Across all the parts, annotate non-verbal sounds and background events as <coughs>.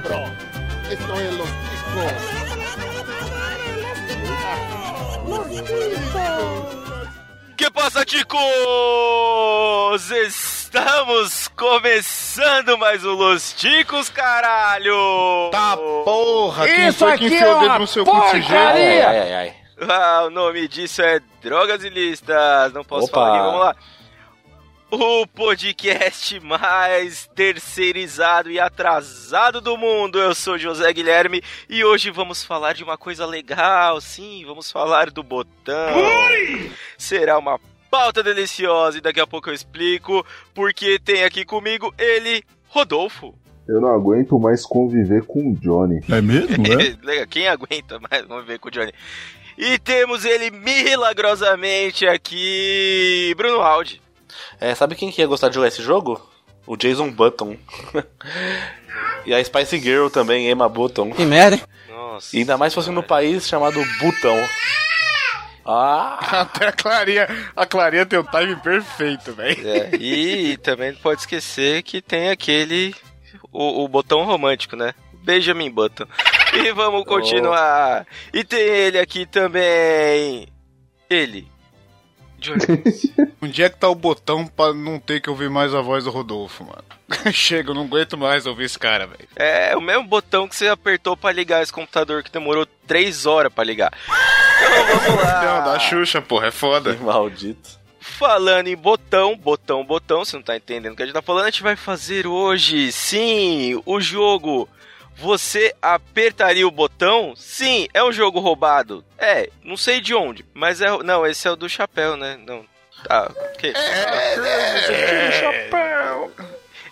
cabrón. Esto es los Que passa, ticos? Estamos começando mais um Los Ticos, caralho! Tá porra, quem Isso foi que aqui enfiou é o dedo uma no seu porcaria! Ai, ai, ai. Ah, o nome disso é Drogas e Listas. Não posso Opa. falar aqui, vamos lá. O podcast mais terceirizado e atrasado do mundo. Eu sou José Guilherme e hoje vamos falar de uma coisa legal. Sim, vamos falar do botão. Será uma pauta deliciosa e daqui a pouco eu explico porque tem aqui comigo ele, Rodolfo. Eu não aguento mais conviver com o Johnny. É mesmo, <laughs> Legal, Quem aguenta mais? Vamos ver com o Johnny. E temos ele milagrosamente aqui, Bruno Aldi. É, sabe quem que ia gostar de jogar esse jogo? O Jason Button. <laughs> e a Spice Girl também, Emma Button. Que merda, hein? Nossa. E ainda mais fosse no país chamado Butão. Ah! <laughs> Até a Clarinha, a Clarinha tem o time perfeito, velho. É, e também não pode esquecer que tem aquele. O, o botão romântico, né? Benjamin Button. E vamos continuar. E tem ele aqui também. Ele. <laughs> Onde é que tá o botão pra não ter que ouvir mais a voz do Rodolfo, mano? <laughs> Chega, eu não aguento mais ouvir esse cara, velho. É o mesmo botão que você apertou pra ligar esse computador que demorou 3 horas pra ligar. Então vamos lá. Não, da Xuxa, porra, é foda. Que maldito. Falando em botão, botão, botão, você não tá entendendo o que a gente tá falando, a gente vai fazer hoje, sim, o jogo. Você apertaria o botão? Sim, é um jogo roubado. É, não sei de onde, mas é. Não, esse é o do chapéu, né? Não. Ah, que?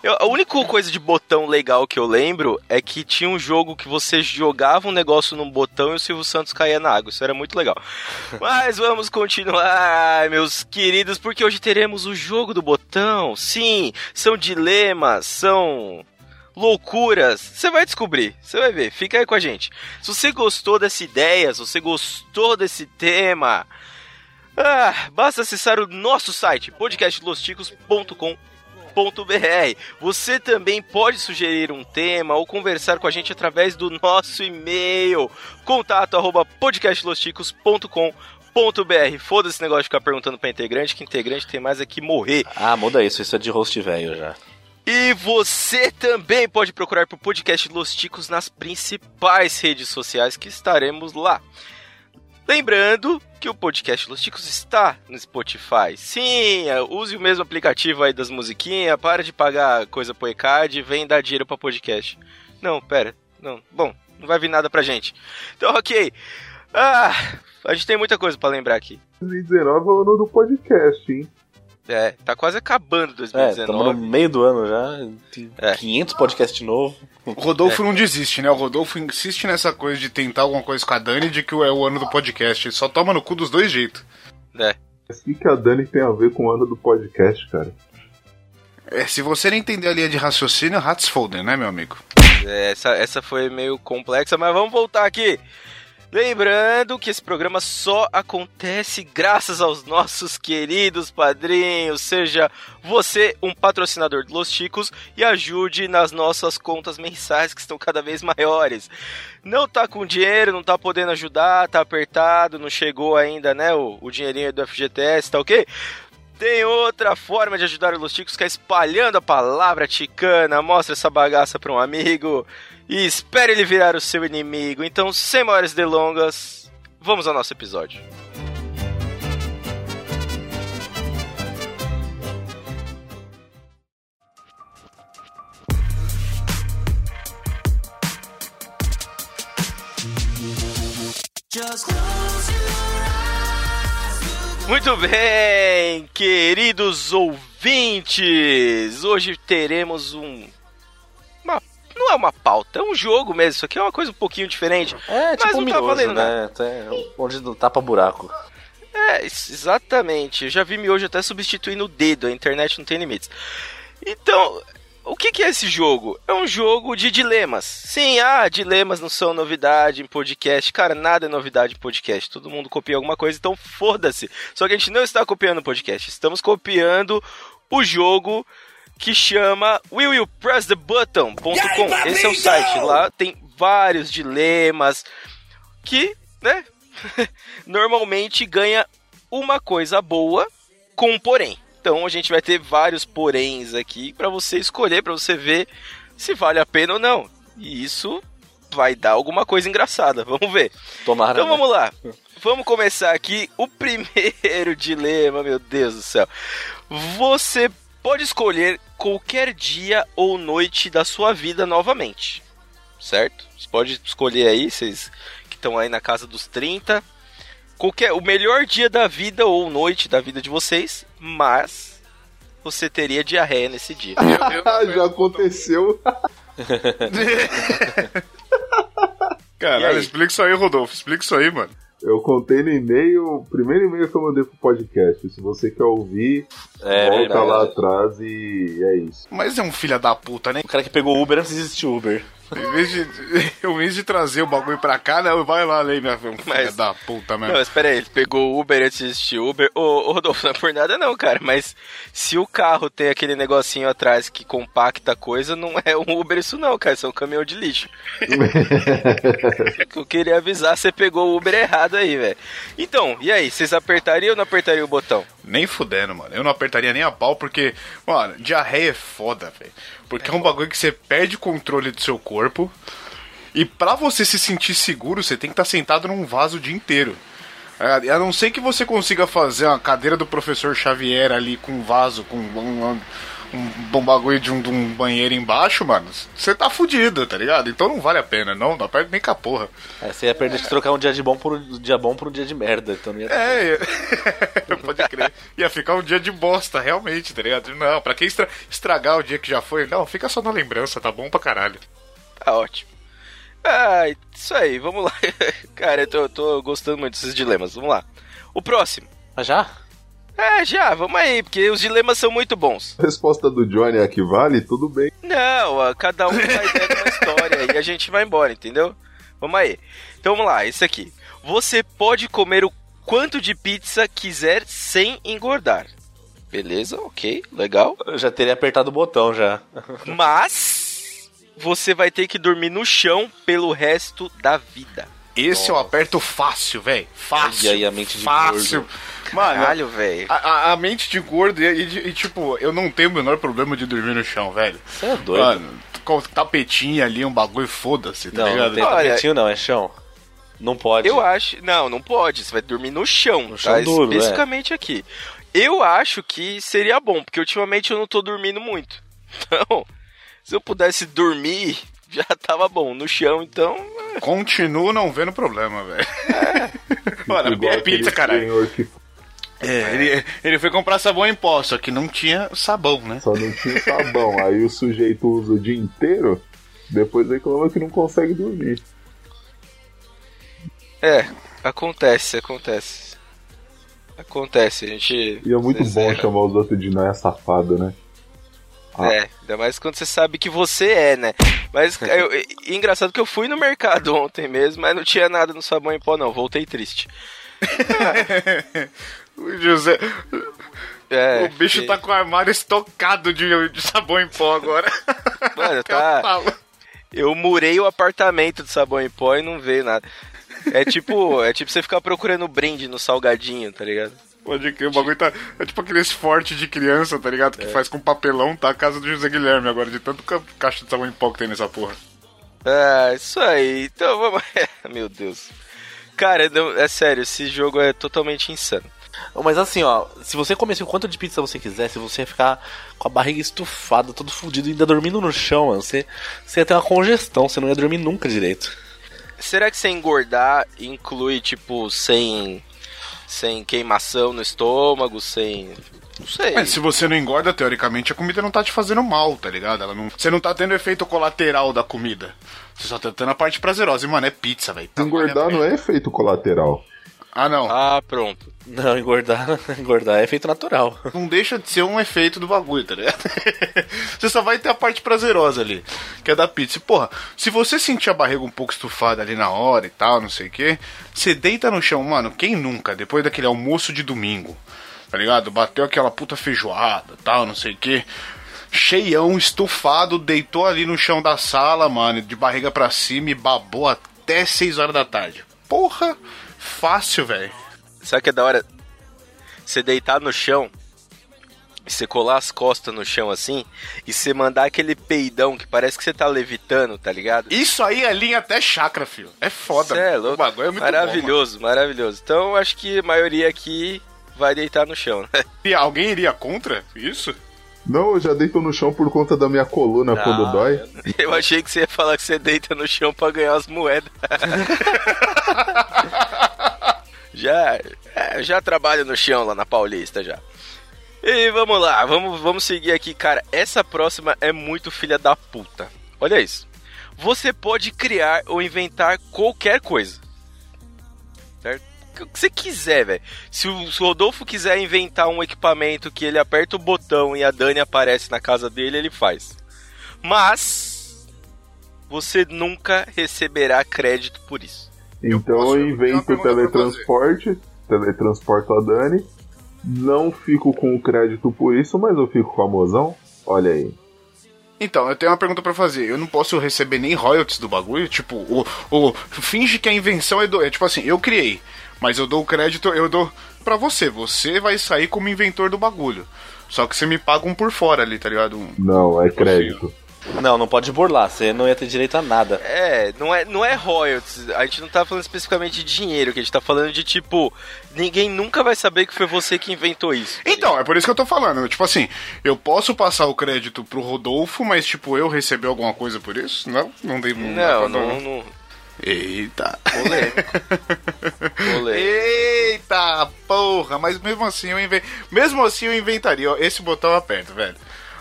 Eu, a única coisa de botão legal que eu lembro é que tinha um jogo que você jogava um negócio num botão e o Silvio Santos caía na água. Isso era muito legal. Mas vamos continuar, meus queridos, porque hoje teremos o jogo do botão. Sim, são dilemas, são loucuras. Você vai descobrir, você vai ver. Fica aí com a gente. Se você gostou dessa ideia, se você gostou desse tema, ah, basta acessar o nosso site podcastlosticos.com Você também pode sugerir um tema ou conversar com a gente através do nosso e-mail contato arroba podcastlosticos.com.br. Foda esse negócio de ficar perguntando pra integrante, que integrante tem mais é que morrer. Ah, muda isso, isso é de host velho já. E você também pode procurar por podcast Los Ticos nas principais redes sociais que estaremos lá. Lembrando que o podcast Los Ticos está no Spotify. Sim, é, use o mesmo aplicativo aí das musiquinhas, para de pagar coisa pro ECAD e vem dar dinheiro pra podcast. Não, pera, não, bom, não vai vir nada pra gente. Então, ok. Ah, a gente tem muita coisa pra lembrar aqui. 2019 é o ano do podcast, hein? É, tá quase acabando É, estamos 2019. no meio do ano já. Tem É. 500 podcasts novos. O Rodolfo não desiste, né? O Rodolfo insiste nessa coisa de tentar alguma coisa com a Dani de que é o ano do podcast. Ele só toma no cu dos dois jeitos. É. Mas o que, que a Dani tem a ver com o ano do podcast, cara? É, se você não entender a linha de raciocínio, Hatzfolder, né, meu amigo? É, Essa, essa foi meio complexa, mas vamos voltar aqui. Lembrando que esse programa só acontece graças aos nossos queridos padrinhos. Seja você um patrocinador de Los Chicos e ajude nas nossas contas mensais que estão cada vez maiores. Não tá com dinheiro, não tá podendo ajudar, tá apertado, não chegou ainda, né, o, o dinheirinho do FGTS, tá ok? Tem outra forma de ajudar o Los Ticos que é espalhando a palavra ticana. Mostra essa bagaça para um amigo e espere ele virar o seu inimigo. Então, sem maiores delongas, vamos ao nosso episódio. Muito bem, queridos ouvintes, hoje teremos um. Uma, não é uma pauta, é um jogo mesmo. Isso aqui é uma coisa um pouquinho diferente. É, Mas tipo não um tá valendo né? Até onde não tapa buraco. É, ex- exatamente. Eu já vi miojo até substituindo o dedo, a internet não tem limites. Então, o que, que é esse jogo? É um jogo de dilemas. Sim, ah, dilemas não são novidade em podcast. Cara, nada é novidade em podcast. Todo mundo copia alguma coisa, então foda-se. Só que a gente não está copiando o podcast. Estamos copiando o jogo que chama willyouppressthebutton.com. Esse é o site. Lá tem vários dilemas que, né, <laughs> normalmente ganha uma coisa boa com um porém. Então a gente vai ter vários poréns aqui para você escolher, para você ver se vale a pena ou não. E isso vai dar alguma coisa engraçada. Vamos ver. Tomara. Então né? vamos lá. Vamos começar aqui. O primeiro <laughs> dilema, meu Deus do céu. Você pode escolher qualquer dia ou noite da sua vida novamente. Certo? Você pode escolher aí, vocês que estão aí na casa dos 30. Qualquer, o melhor dia da vida ou noite da vida de vocês, mas você teria diarreia nesse dia. <laughs> Já aconteceu. <laughs> Caralho, explica isso aí, Rodolfo. Explica isso aí, mano. Eu contei no e-mail, o primeiro e-mail que eu mandei pro podcast. Se você quer ouvir, É volta verdade. lá atrás e é isso. Mas é um filho da puta, né? O cara que pegou o Uber antes de existir Uber. Em vez de, <laughs> em vez de trazer o bagulho pra cá, não, vai lá ler, minha filha. Um filho Mas- da puta Não, mesmo. mas pera aí, ele pegou o Uber antes de existir Uber. Ô, ô, Rodolfo, não é por nada não, cara, mas se o carro tem aquele negocinho atrás que compacta a coisa, não é um Uber isso não, cara, isso é um caminhão de lixo. <laughs> Eu queria avisar, você pegou o Uber errado aí, velho. Então, e aí, vocês apertariam ou não apertariam o botão? Nem fudendo, mano. Eu não apertaria nem a pau, porque, mano, diarreia é foda, velho. Porque é um bagulho que você perde o controle do seu corpo. E pra você se sentir seguro, você tem que estar sentado num vaso o dia inteiro. É, A não ser que você consiga fazer uma cadeira do professor Xavier ali com um vaso, com um, um bagulho de um, de um banheiro embaixo, mano, você tá fudido, tá ligado? Então não vale a pena, não, não aperta nem com a porra. É, você ia perder de trocar um dia de bom por um dia bom por um dia de merda. Então não ia... É, <laughs> pode crer. Ia ficar um dia de bosta, realmente, tá ligado? Não, pra que estra- estragar o dia que já foi? Não, fica só na lembrança, tá bom pra caralho. Tá ótimo. Ah, isso aí, vamos lá. <laughs> Cara, eu tô, eu tô gostando muito desses dilemas, vamos lá. O próximo. Mas já? É, já, vamos aí, porque os dilemas são muito bons. A resposta do Johnny é a que vale, tudo bem. Não, ó, cada um vai dando uma história e a gente vai embora, entendeu? Vamos aí. Então vamos lá, esse aqui. Você pode comer o quanto de pizza quiser sem engordar. Beleza, ok, legal. Eu já teria apertado o botão já. Mas você vai ter que dormir no chão pelo resto da vida. Esse eu aperto fácil, velho. Fácil. E aí a mente de Fácil. Mano, Caralho, velho. a, a- a mente de gordo e, e- e, tipo, eu não tenho o menor problema de dormir no chão, velho. Você é doido. Mano, com tapetinho ali, um bagulho, foda-se, tá não, não ligado? tem Olha- tapetinho não, é chão. Não pode. Eu acho. Não, não pode. Você vai dormir no chão. No tá? chão duro, é. Especificamente aqui. Eu acho que seria bom, porque ultimamente eu não tô dormindo muito. <laughs> Então, se eu pudesse dormir, <laughs> já tava bom. No chão, então. Continuo não vendo problema, velho. <laughs> Mano, Igual é pizza, caralho. É, ele, ele foi comprar sabão em pó, só que não tinha sabão, né? só não tinha sabão. Aí o sujeito usa o dia inteiro, depois reclama que não consegue dormir. É, acontece, acontece. Acontece, a gente. E é muito bom vezes, chamar os outros de nóia safado, né? Ah. É, ainda mais quando você sabe que você é, né? Mas <laughs> eu, engraçado que eu fui no mercado <laughs> ontem mesmo, mas não tinha nada no sabão em pó, não. Voltei triste. <laughs> O José. É, o bicho que- tá com o armário estocado de, de sabão em pó agora. <laughs> Mano, Que <laughs> eu tá. falo. Eu murei o apartamento de sabão em pó e não veio nada. É tipo, <laughs> é tipo você ficar procurando brinde no salgadinho, tá ligado? Pode crer, o bagulho tá. É tipo aqueles forte de criança, tá ligado? Que É. faz com papelão, tá a casa do José Guilherme agora, de tanto ca- caixa de sabão em pó que tem nessa porra. Ah, isso aí. Então vamos. Meu Deus. Cara, não- é sério, esse jogo é totalmente insano. Mas assim, ó, se você comesse o quanto de pizza você quiser, se você ia ficar com a barriga estufada, todo fudido, e ainda dormindo no chão, mano, você, você ia ter uma congestão, você não ia dormir nunca direito. Será que sem engordar inclui, tipo, sem. sem queimação no estômago, sem. Não sei. Mas se você não engorda, teoricamente a comida não tá te fazendo mal, tá ligado? Ela não, você não tá tendo efeito colateral da comida. Você só tá tendo a parte prazerosa. E, mano, é pizza, velho. Tá Engordar não é efeito colateral. Ah, não. Ah, pronto. Não, engordar, <laughs> engordar é efeito natural. Não deixa de ser um efeito do bagulho, tá ligado? <laughs> você só vai ter a parte prazerosa ali, que é da pizza. E, Porra, se você sentir a barriga um pouco estufada ali na hora e tal, não sei o que, você deita no chão, mano. Quem nunca, depois daquele almoço de domingo, tá ligado? Bateu aquela puta feijoada tal, não sei o que. cheião, estufado, deitou ali no chão da sala, mano, de barriga pra cima e babou até 6 horas da tarde. Porra, fácil, velho. Sabe que é da hora? Você deitar no chão, e você colar as costas no chão assim, e você mandar aquele peidão que parece que você tá levitando, tá ligado? Isso aí é linha até chakra, filho. É foda. Cê é louco. O bagulho é muito maravilhoso, maravilhoso. Então acho que a maioria aqui vai deitar no chão, né? bom. <laughs> E alguém iria contra isso? Não, eu já deito no chão por conta da minha coluna quando dói. Eu achei que você ia falar que você deita no chão pra ganhar as moedas. <laughs> já, é, já trabalho no chão lá na Paulista já. E vamos lá, vamos, vamos seguir aqui, cara. Essa próxima é muito filha da puta. Olha isso. Você pode criar ou inventar qualquer coisa. Certo? O que você quiser, velho. Se o, se o Rodolfo quiser inventar um equipamento que ele aperta o botão e a Dani aparece na casa dele, ele faz. Mas você nunca receberá crédito por isso. Então eu uma invento pra teletransporte, teletransporto a Dani. Não fico com o crédito por isso, mas eu fico com a mozão. Olha aí. Então, eu tenho uma pergunta pra fazer. Eu não posso receber nem royalties do bagulho? Tipo, o, o finge que a invenção é do. É tipo assim, eu criei, mas eu dou o crédito, eu dou pra você. Você vai sair como inventor do bagulho. Só que você me paga um por fora ali, tá ligado? Um- Não, é crédito. Não, não pode burlar, você não ia ter direito a nada. É, não é, não é royalties. A gente não tá falando especificamente de dinheiro, que a gente tá falando de tipo, ninguém nunca vai saber que foi você que inventou isso. Então, é por isso que eu tô falando. Tipo assim, eu posso passar o crédito pro Rodolfo, mas tipo, eu receber alguma coisa por isso? Não, não dei não, dá Não, pra- não, não. Eita. Polêmico. Polêmico. Eita porra, mas mesmo assim eu mesmo assim eu inventaria, ó, esse botão eu aperto, velho.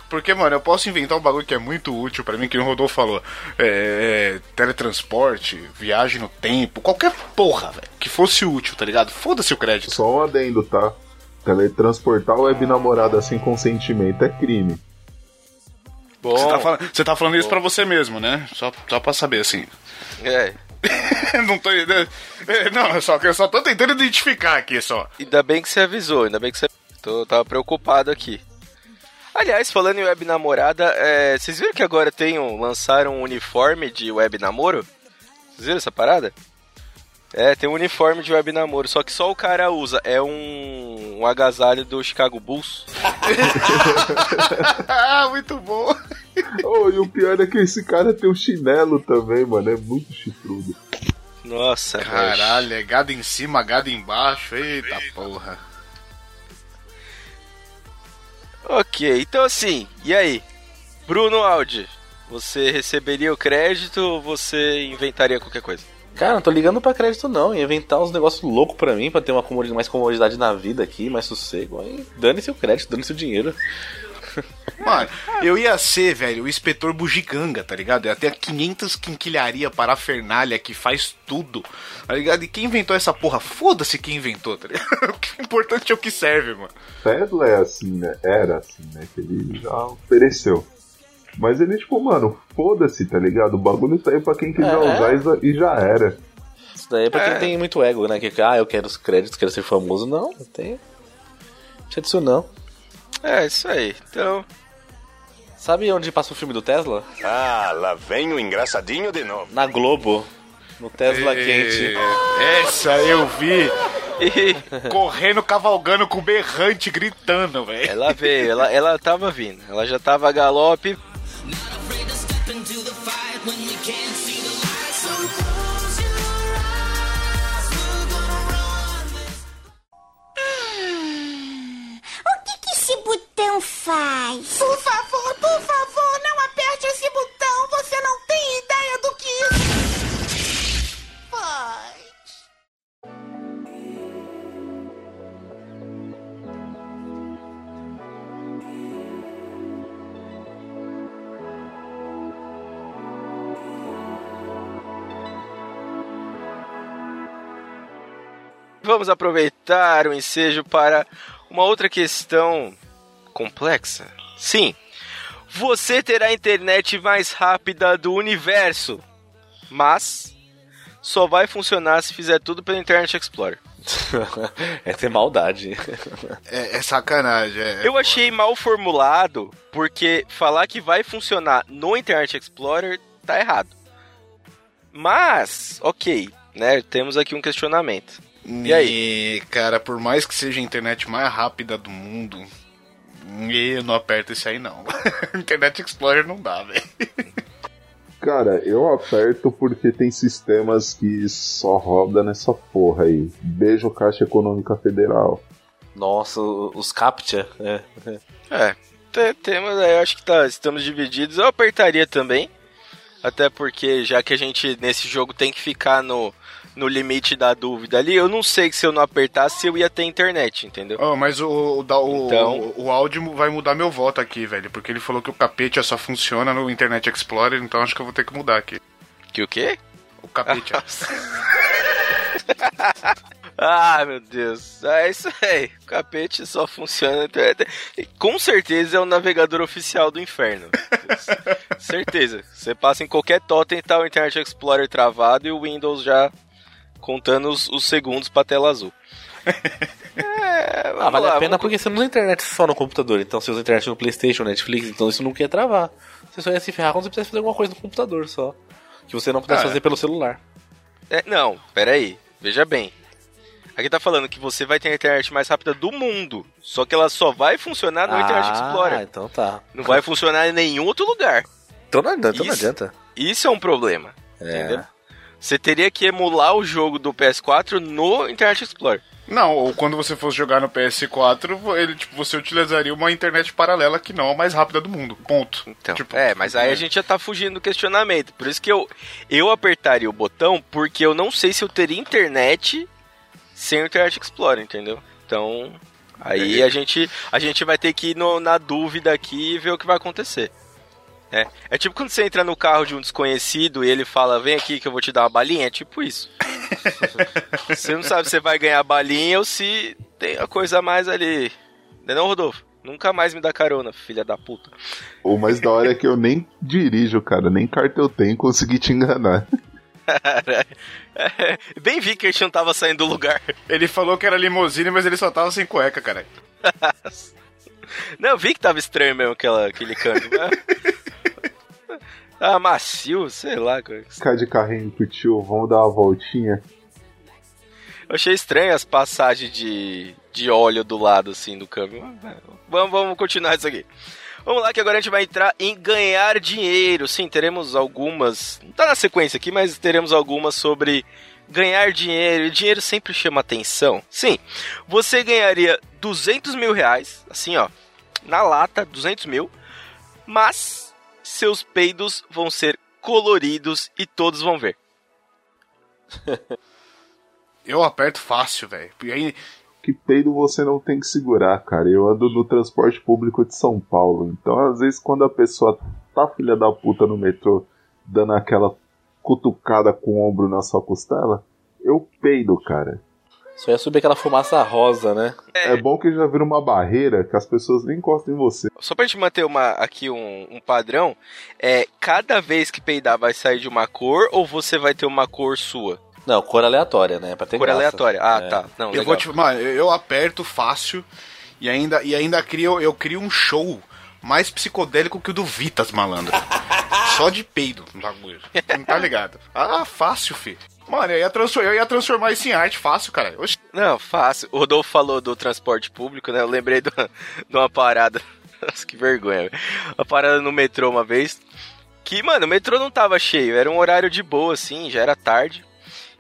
Porque, mano, eu posso inventar um bagulho que é muito útil pra mim, que o Rodolfo falou. É, é, teletransporte, viagem no tempo, qualquer porra, velho, que fosse útil, tá ligado? Foda-se o crédito. Só um adendo, tá? Teletransportar web namorada sem consentimento é crime. Bom, Você tá, falando, você tá falando isso pra você mesmo, né? Só, só pra saber, assim. é. <laughs> não tô. é, Não, só que eu só tô tentando identificar aqui só. Ainda bem que você avisou, ainda bem que você. Tô, tava preocupado aqui. Aliás, falando em web namorada, é, vocês viram que agora tem um, lançaram um uniforme de web namoro? Vocês viram essa parada? É, tem um uniforme de web namoro, só que só o cara usa. É um, um agasalho do Chicago Bulls. ah, <laughs> muito bom. Oh, e o pior é que esse cara tem um chinelo também, mano. É muito chifrudo. Nossa. Caralho, é gado em cima, gado embaixo. Eita porra. Ok, então assim, e aí? Bruno Aldi, você receberia o crédito ou você inventaria qualquer coisa? Cara, não tô ligando pra crédito não, ia inventar uns negócios loucos pra mim, pra ter uma comodi- mais comodidade na vida aqui, mais sossego. Aí dane-se o crédito, dane-se o dinheiro. <laughs> Mano, eu ia ser, velho, o inspetor bugiganga, tá ligado? Eu ia ter 500 quinquilharia parafernália que faz tudo, tá ligado? E quem inventou essa porra? Foda-se quem inventou, tá ligado? <laughs> O que é importante é o que serve, mano. Tesla é assim, né? Era assim, né? Que ele já ofereceu. Mas ele, tipo, mano, foda-se, tá ligado? O bagulho saiu pra quem quiser É. usar e já- e já era. Isso daí é pra É. quem tem muito ego, né? Que, ah, eu quero os créditos, quero ser famoso. Não, não tem. Não precisa disso não. É, isso aí. Então, Sabe onde passa o filme do Tesla? Ah, lá vem o engraçadinho de novo. Na Globo. No Tesla quente. Essa eu vi correndo, cavalgando com berrante, gritando, velho. ela veio, ela, ela tava vindo. Ela já tava a galope. O faz? Por favor, por favor, não aperte esse botão. Você não tem ideia do que isso faz. Vamos aproveitar o ensejo para uma outra questão complexa. Sim, você terá a internet mais rápida do universo, mas só vai funcionar se fizer tudo pelo Internet Explorer. <laughs> é ter maldade. É, é sacanagem. é- Eu achei mal formulado, porque falar que vai funcionar no Internet Explorer tá errado. Mas, ok, né? Temos aqui um questionamento. E aí? E, cara, por mais que seja a internet mais rápida do mundo, eu não aperto isso aí não. <laughs> internet Explorer não dá, velho. Cara, eu aperto porque tem sistemas que só roda nessa porra aí. Beijo Caixa Econômica Federal. Nossa, os CAPTCHA. É. É, te- temos, eu acho que tá, estamos divididos. Eu apertaria também. Até porque, já que a gente nesse jogo tem que ficar no, no limite da dúvida ali, eu não sei que se eu não apertasse se eu ia ter internet, entendeu? Oh, mas o, o, o, Então- o, o áudio vai mudar meu voto aqui, velho. Porque ele falou que o capete só funciona no Internet Explorer, então acho que eu vou ter que mudar aqui. Que o quê? O capete. <laughs> Ah, meu Deus. É isso aí. O capete só funciona Com certeza é o navegador oficial do inferno. <laughs> certeza. Você passa em qualquer totem e tá o Internet Explorer travado e o Windows já contando os, os segundos pra tela azul. <laughs> É, Ah, vale lá, a pena vamos- porque você não usa internet só no computador. Então você usa internet no Playstation, Netflix, então isso nunca ia travar. Você só ia se ferrar quando você precisasse fazer alguma coisa no computador só. Que você não pudesse Ah, é. fazer pelo celular. É, não, peraí. Veja bem. Aqui tá falando que você vai ter a internet mais rápida do mundo. Só que ela só vai funcionar no Internet Ah, Explorer. então tá. Não vai funcionar em nenhum outro lugar. Então não, então não Isso. adianta. Isso é um problema. É. Entendeu? Você teria que emular o jogo do PS4 no Internet Explorer. Não, ou quando você fosse jogar no PS4, ele, tipo, você utilizaria uma internet paralela que não é a mais rápida do mundo. Ponto. Então, Tipo, é, mas aí a gente já tá fugindo do questionamento. Por isso que eu, eu apertaria o botão, porque eu não sei se eu teria internet sem o Internet Explorer, entendeu? Então, aí a gente, a gente vai ter que ir no- na dúvida aqui e ver o que vai acontecer. É. é tipo quando você entra no carro de um desconhecido e ele fala, vem aqui que eu vou te dar uma balinha, é tipo isso. <laughs> você não sabe se você vai ganhar balinha ou se tem a coisa a mais ali. Não é não, Rodolfo? Nunca mais me dá carona, filha da puta. O mais da hora é que eu nem dirijo, cara. Nem carta eu tenho e consegui te enganar. <laughs> É, bem vi que a gente não tava saindo do lugar. Ele falou que era limousine, mas ele só tava sem cueca, cara. <laughs> Não, eu vi que tava estranho mesmo aquela, aquele câmbio. Ah, macio, sei lá. Ficar de carrinho com o tio, vamos dar uma voltinha. Eu achei estranho as passagens de, de óleo do lado, assim, do câmbio. Vamos, vamos continuar isso aqui. Vamos lá que agora a gente vai entrar em ganhar dinheiro. Sim, teremos algumas... Não tá na sequência aqui, mas teremos algumas sobre ganhar dinheiro. E dinheiro sempre chama atenção. Sim, você ganharia 200 mil reais, assim, ó, na lata, 200 mil. Mas seus peidos vão ser coloridos e todos vão ver. <laughs> Eu aperto fácil, velho. Aí, Que peido você não tem que segurar, cara. Eu ando no transporte público de São Paulo. Então, às vezes, quando a pessoa tá filha da puta no metrô, dando aquela cutucada com o ombro na sua costela, eu peido, cara. Só ia subir aquela fumaça rosa, né? É, bom que já vira uma barreira que as pessoas nem encostam em você. Só pra gente manter uma, aqui um, um padrão, é cada vez que peidar vai sair de uma cor ou você vai ter uma cor sua? Não, cor aleatória, né? Pra ter cor graça. aleatória. Ah, É. tá. Não, eu legal. vou te. Mano, eu eu aperto fácil e ainda, e ainda crio, eu crio um show mais psicodélico que o do Vitas, malandro. <laughs> Só de peido no bagulho. Não tá ligado? <laughs> Ah, fácil, fi. Mano, eu ia, transformar, eu ia transformar isso em arte fácil, cara. Oxi. Não, fácil. O Rodolfo falou do transporte público, né? Eu lembrei do- de uma parada. <laughs> Nossa, que vergonha, velho. Uma parada no metrô uma vez. Que, mano, o metrô não tava cheio. Era um horário de boa, assim, já era tarde.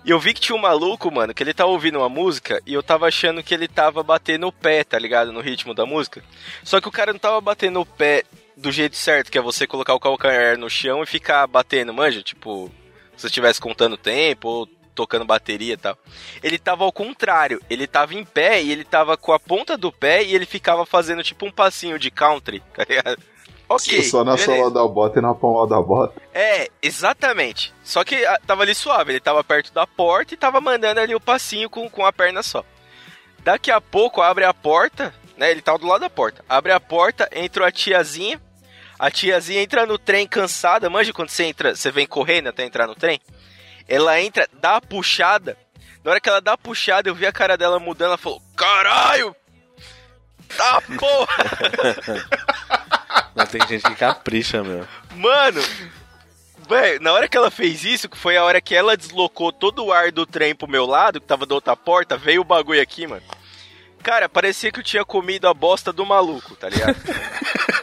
E eu vi que tinha um maluco, mano, que ele tava ouvindo uma música e eu tava achando que ele tava batendo o pé, tá ligado? No ritmo da música. Só que o cara não tava batendo o pé do jeito certo, que é você colocar o calcanhar no chão e ficar batendo, manja? Tipo, se você estivesse contando tempo ou tocando bateria e tal. Ele tava ao contrário, ele tava em pé e ele tava com a ponta do pé e ele ficava fazendo tipo um passinho de country, tá ligado? Ok. Só na beleza. sola da bota e na palma da bota. É, exatamente. Só que ah, tava ali suave, ele tava perto da porta e tava mandando ali o passinho com, com a perna só. Daqui a pouco abre a porta, né? Ele tava do lado da porta. Abre a porta, entrou a tiazinha. A tiazinha entra no trem cansada. Manja quando você entra, você vem correndo até entrar no trem? Ela entra, dá a puxada. Na hora que ela dá a puxada, eu vi a cara dela mudando, ela falou, caralho! Tá porra! <laughs> Mas tem gente que capricha, meu. Mano, velho, na hora que ela fez isso, que foi a hora que ela deslocou todo o ar do trem pro meu lado, que tava da outra porta, veio o bagulho aqui, mano. Cara, parecia que eu tinha comido a bosta do maluco, tá ligado? <laughs>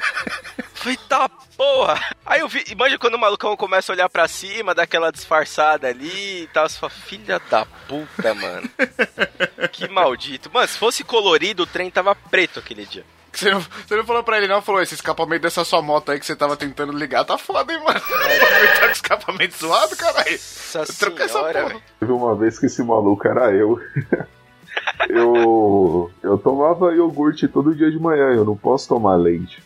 Falei, tá porra! Aí eu vi, imagina quando o malucão começa a olhar pra cima, dá aquela disfarçada ali e tal, você fala, filha da puta, mano. <laughs> Que maldito. Mano, se fosse colorido, o trem tava preto aquele dia. Você não, você não falou pra ele, não? Falou, esse escapamento dessa sua moto aí que você tava tentando ligar tá foda, hein, mano? tá com escapamento zoado, caralho? Troca essa senhora, porra. Teve uma vez que esse maluco era eu. <laughs> eu. Eu tomava iogurte todo dia de manhã, eu não posso tomar leite.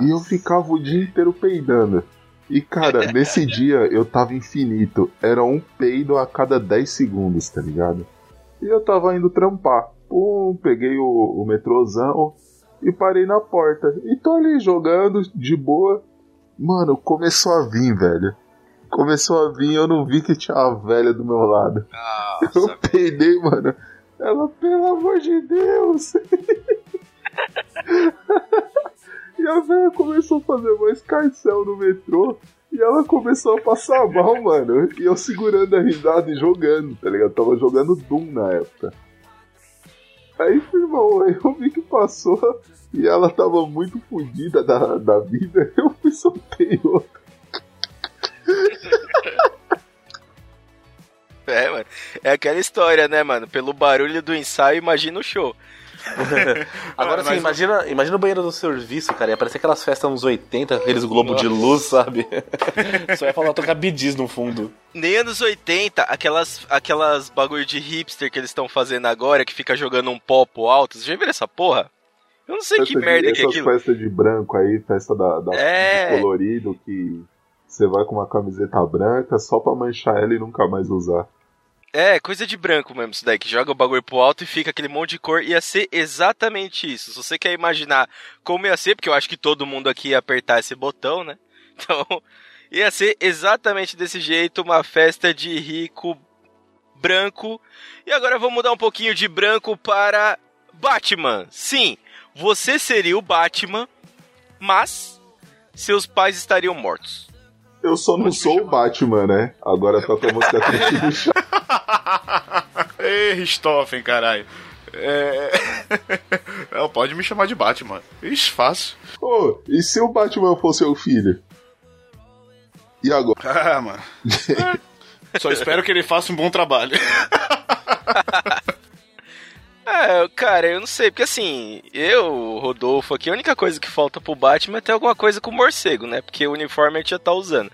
E eu ficava o dia inteiro peidando. E cara, <laughs> nesse dia eu tava infinito. Era um peido a cada 10 segundos, tá ligado? E eu tava indo trampar. Pum, peguei o, o metrôzão e parei na porta. E tô ali jogando de boa. Mano, começou a vir, velho. Começou a vir, eu não vi que tinha a velha do meu lado. Eu peidei, mano. Ela, pelo amor de Deus! <laughs> a velha começou a fazer uma escarcel no metrô. E ela começou a passar <laughs> mal, mano. E eu segurando a risada e jogando, tá ligado? Tava jogando Doom na época. Aí, irmão, aí eu vi que passou e ela tava muito fodida da, da vida. <laughs> Eu fui soltei outra. <laughs> É, mano. É aquela história, né, mano? Pelo barulho do ensaio, imagina o show. Agora sim, imagina, imagina o banheiro do serviço, cara. Ia parecer aquelas festas nos 80, aqueles globos de luz, sabe? <laughs> Só ia falar tocar bidis no fundo. Nem anos 80, aquelas, aquelas bagulho de hipster que eles estão fazendo agora, que fica jogando um pó pro alto. Você já viu essa porra? Eu não sei que Festa de- merda que é essas aquilo. festas de branco aí, festa da, da É. de colorido, que você vai com uma camiseta branca só pra manchar ela e nunca mais usar. É, coisa de branco mesmo isso daí, que joga o bagulho pro alto e fica aquele monte de cor. Ia ser exatamente isso. Se você quer imaginar como ia ser, porque eu acho que todo mundo aqui ia apertar esse botão, né? <laughs> Então, ia ser exatamente desse jeito, uma festa de rico branco. E agora vou mudar um pouquinho de branco para Batman. Sim, você seria o Batman, mas seus pais estariam mortos. Eu só não sou o Batman, né? Agora tá com a música chá. <laughs> Ei, Richthofen, caralho. É... <laughs> Não, pode me chamar de Batman. Ixi, fácil. Ô, e se o Batman fosse seu filho? E agora? <laughs> Ah, mano. Só espero que ele faça um bom trabalho. É, cara, eu não sei, porque assim, eu, Rodolfo aqui, a única coisa que falta pro Batman é ter alguma coisa com o morcego, né? Porque o uniforme a gente já tá usando.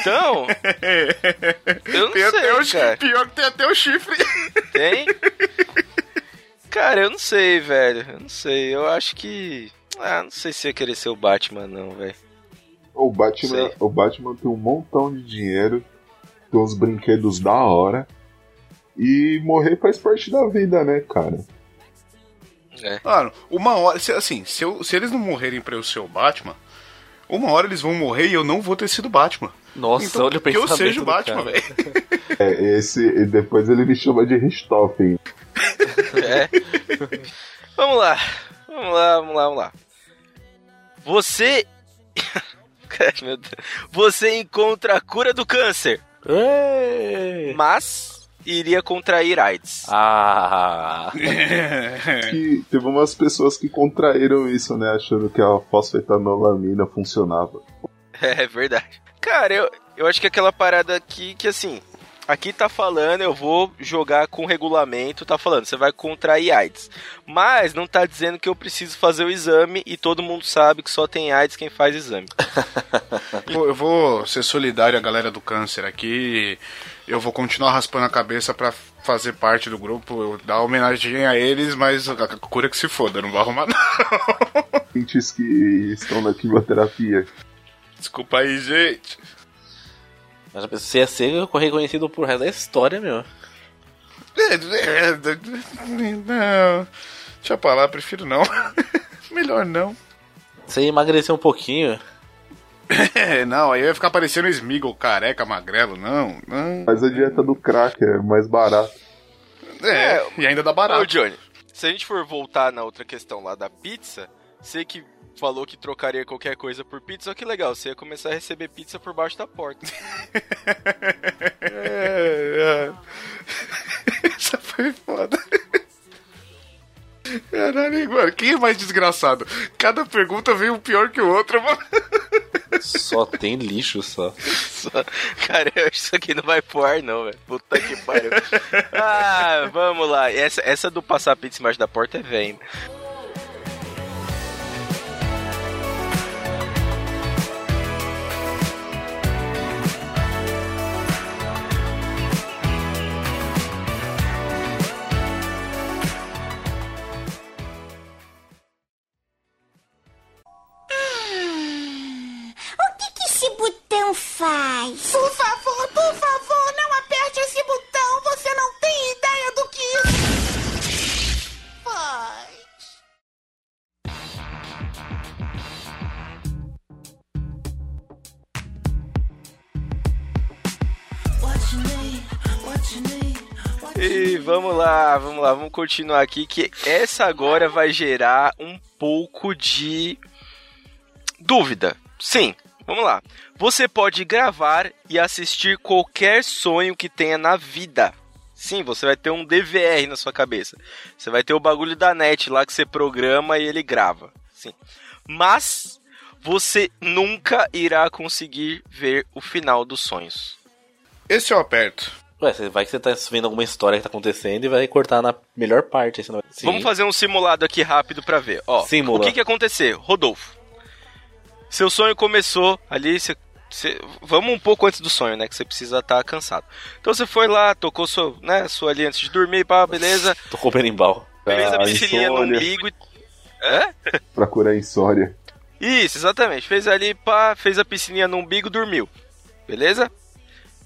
Então, <laughs> eu não Tem até sei, o chi- cara. Pior que tem até o chifre. Tem? Cara, eu não sei, velho. Eu não sei. Eu acho que. Ah, não sei se ia querer ser o Batman, não, velho. O Batman, o Batman tem um montão de dinheiro, tem uns brinquedos da hora. E morrer faz parte da vida, né, cara? Mano, uma hora. se- Assim, se, eu- se eles não morrerem pra eu ser o Batman, uma hora eles vão morrer e eu não vou ter sido Batman. Nossa, então, olha o que eu pensamento seja o Batman, velho. É, esse, e depois ele me chama de Richthofen. <laughs> É. vamos lá. Vamos lá, vamos lá, vamos lá. Você. <coughs> Cara, meu Deus. Você encontra a cura do câncer, Ei! mas iria contrair AIDS. Ah! <laughs> Que teve umas pessoas que contraíram isso, né? Achando que a fosfetanolamina funcionava. É verdade. Cara, eu, eu acho que aquela parada aqui que assim. Aqui tá falando, eu vou jogar com regulamento, tá falando, você vai contrair AIDS. Mas não tá dizendo que eu preciso fazer o exame e todo mundo sabe que só tem AIDS quem faz exame. <laughs> Pô, eu vou ser solidário à galera do câncer aqui. Eu vou continuar raspando a cabeça pra fazer parte do grupo, eu dar homenagem a eles, mas a cura que se foda, não vou arrumar <laughs> não. Entes que estão na quimioterapia. Desculpa aí, gente. Mas você ia ser reconhecido por resto da história, meu. É, é, Não. Deixa pra lá, prefiro não. <laughs> Melhor não. Você emagrecer um pouquinho. É, <coughs> não, aí vai ficar parecendo Smiggle, careca, magrelo, não, não. Mas a dieta do crack é mais barata. É, e ainda dá Ô, barato. Johnny, se a gente for voltar na outra questão lá da pizza, você que falou que trocaria qualquer coisa por pizza, olha que legal, você ia começar a receber pizza por baixo da porta. <laughs> É, é. <laughs> Essa foi foda. Caralho, mano, quem é mais desgraçado? Cada pergunta veio um pior que o outro, mano. Só tem lixo só. Só- Cara, eu acho que isso aqui não vai pro ar, não, velho. Puta que pariu. Ah, vamos lá. Essa, essa do passar pizza embaixo da porta é velho. Botão faz? Por favor, por favor, não aperte esse botão. Você não tem ideia do que isso faz. E vamos lá, vamos lá, vamos continuar aqui que essa agora vai gerar um pouco de dúvida. Sim, vamos lá. Você pode gravar e assistir qualquer sonho que tenha na vida. Sim, você vai ter um DVR na sua cabeça. Você vai ter o bagulho da net lá que você programa e ele grava. Sim. Mas você nunca irá conseguir ver o final dos sonhos. Esse eu aperto. Ué, você vai que você tá vendo alguma história que tá acontecendo e vai cortar na melhor parte. Não-. Vamos fazer um simulado aqui rápido pra ver. Ó, Simula. o que que ia acontecer? Rodolfo, seu sonho começou ali, você, você- vamos um pouco antes do sonho, né, que você precisa estar cansado. Então você foi lá, tocou sua, né, sua ali antes de dormir, pá, beleza, <laughs> Tocou berimbau. beleza, Ah, piscininha no umbigo. e- É? <laughs> Pra curar insônia. Isso, exatamente. Fez ali, pá, fez a piscininha no umbigo, dormiu. Beleza?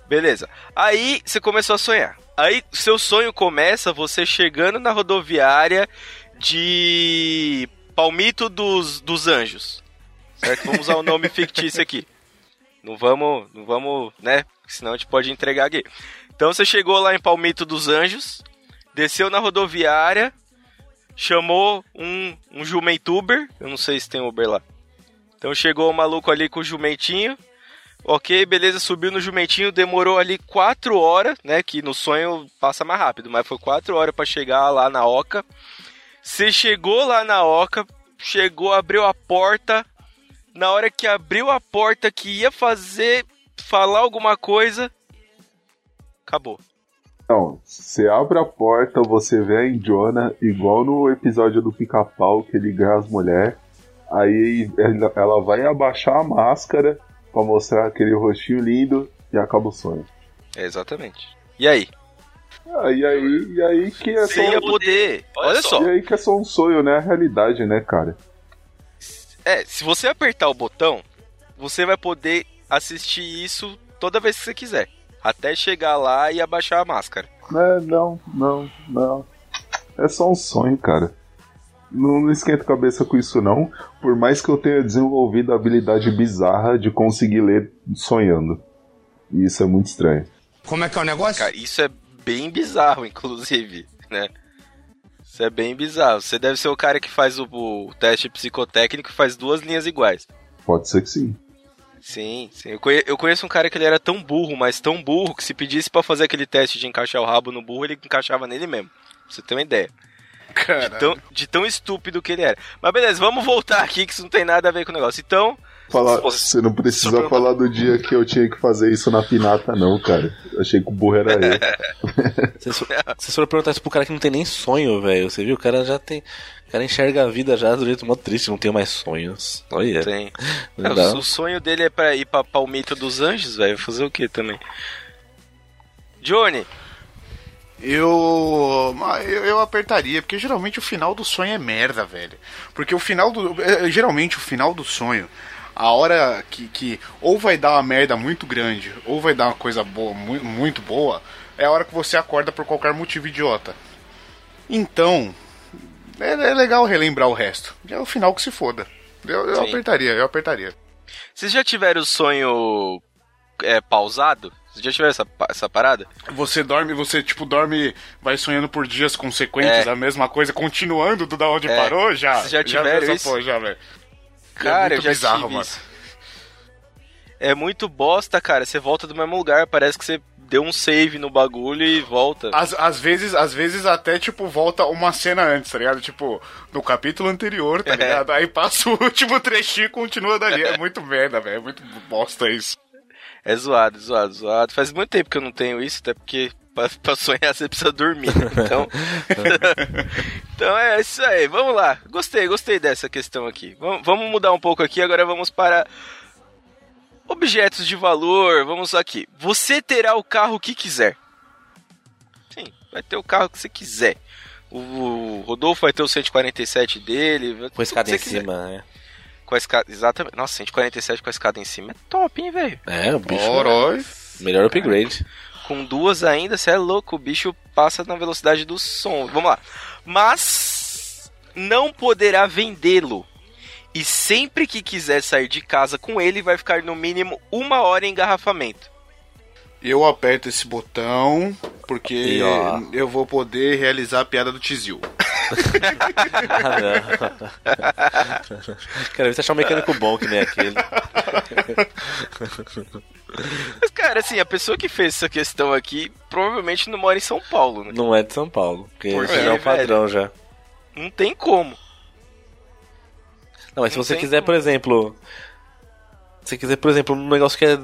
Beleza. Aí você começou a sonhar. Aí seu sonho começa você chegando na rodoviária de Palmito dos, dos Anjos. Certo? Vamos usar o nome fictício aqui. Não vamos, não vamos, né? Senão a gente pode entregar aqui. Então você chegou lá em Palmito dos Anjos, desceu na rodoviária, chamou um, um jumentuber, eu não sei se tem Uber lá. Então chegou o maluco ali com o jumentinho, ok, beleza, subiu no jumentinho, demorou ali quatro horas, né, que no sonho passa mais rápido, mas foi quatro horas pra chegar lá na Oca. Você chegou lá na Oca, chegou, abriu a porta, na hora que abriu a porta que ia fazer, falar alguma coisa, acabou. Não, você abre a porta, você vê a Indiona, igual no episódio do pica-pau, que ele ganha as mulheres. Aí ela ela vai abaixar a máscara pra mostrar aquele rostinho lindo e acaba o sonho. É, exatamente. E aí? Ah, e aí, e aí que é Você só, ia poder. Olha só. e aí que é só um sonho, né? A realidade, né, cara? É, se você apertar o botão, você vai poder assistir isso toda vez que você quiser. Até chegar lá e abaixar a máscara. É, não, não, não. É só um sonho, cara. Não, não esquenta a cabeça com isso, não. Por mais que eu tenha desenvolvido a habilidade bizarra de conseguir ler sonhando. E isso é muito estranho. Como é que é o negócio? Cara, isso é bem bizarro, <laughs> inclusive, né? Isso é bem bizarro. Você deve ser o cara que faz o, o teste psicotécnico e faz duas linhas iguais. Pode ser que sim. Sim, sim. Eu, conhe- eu conheço um cara que ele era tão burro, mas tão burro, que se pedisse pra fazer aquele teste de encaixar o rabo no burro, ele encaixava nele mesmo. Pra você ter uma ideia. Cara, Tão- de tão estúpido que ele era. Mas beleza, vamos voltar aqui que isso não tem nada a ver com o negócio. Então, Falar, Você- você não precisa falar do dia que eu tinha que fazer isso na pinata, não, cara. Achei que o burro era eu. <laughs> Se você se você for perguntar isso pro cara que não tem nem sonho, velho, você viu? O cara já tem. O cara enxerga a vida já do jeito mó triste, não tem mais sonhos. Olha. tem. É, o, sonho dele é pra ir pra Palmito dos Anjos, velho. Fazer o que também? Johnny, eu. Eu apertaria, porque geralmente o final do sonho é merda, velho. Porque o final do. é, Geralmente o final do sonho, a hora que, que ou vai dar uma merda muito grande, ou vai dar uma coisa boa, mu- muito boa, é a hora que você acorda por qualquer motivo idiota. Então, é, é legal relembrar o resto. É o final que se foda. Eu, eu apertaria, eu apertaria. Vocês já tiveram o sonho é, pausado? Vocês já tiveram essa, essa parada? Você dorme, você tipo dorme, vai sonhando por dias consequentes É. a mesma coisa, continuando do da onde É. parou, já. Vocês já tiveram essa isso? porra, já, velho. Cara, muito eu já bizarro, tive mano. isso. É muito bosta, cara. Você volta do mesmo lugar, parece que você deu um save no bagulho e volta. Às, às vezes, às vezes até, tipo, volta uma cena antes, tá ligado? Tipo, no capítulo anterior, tá É. ligado? Aí passa o <laughs> último trechinho e continua dali. É muito merda, velho. É muito bosta isso. É zoado, zoado, zoado. Faz muito tempo que eu não tenho isso, até porque pra, pra sonhar você precisa dormir. né? Então. <laughs> então é isso aí, vamos lá. Gostei, gostei dessa questão aqui. Vamos, vamos mudar um pouco aqui, agora vamos para. Objetos de valor, vamos aqui. Você terá o carro que quiser. Sim, vai ter o carro que você quiser. O Rodolfo vai ter o 147 dele. Com a escada em quiser. cima, né? Com a escada, exatamente. Nossa, 147 com a escada em cima é top, hein, velho? É, o bicho. Orói. Melhor upgrade. Com duas ainda, você é louco, o bicho passa na velocidade do som. Vamos lá. Mas não poderá vendê-lo. E sempre que quiser sair de casa com ele, vai ficar no mínimo uma hora em engarrafamento. Eu aperto esse botão porque E, ó. eu vou poder realizar a piada do Tizil. <laughs> Ah, ver se achar um mecânico bom que nem aquele. <laughs> Mas, cara, assim, a pessoa que fez essa questão aqui provavelmente não mora em São Paulo, né? Não é de São Paulo. Porque Por já é o padrão já. Não tem como. Não, mas se você quiser, como. por exemplo. Se você quiser, por exemplo, um negócio que é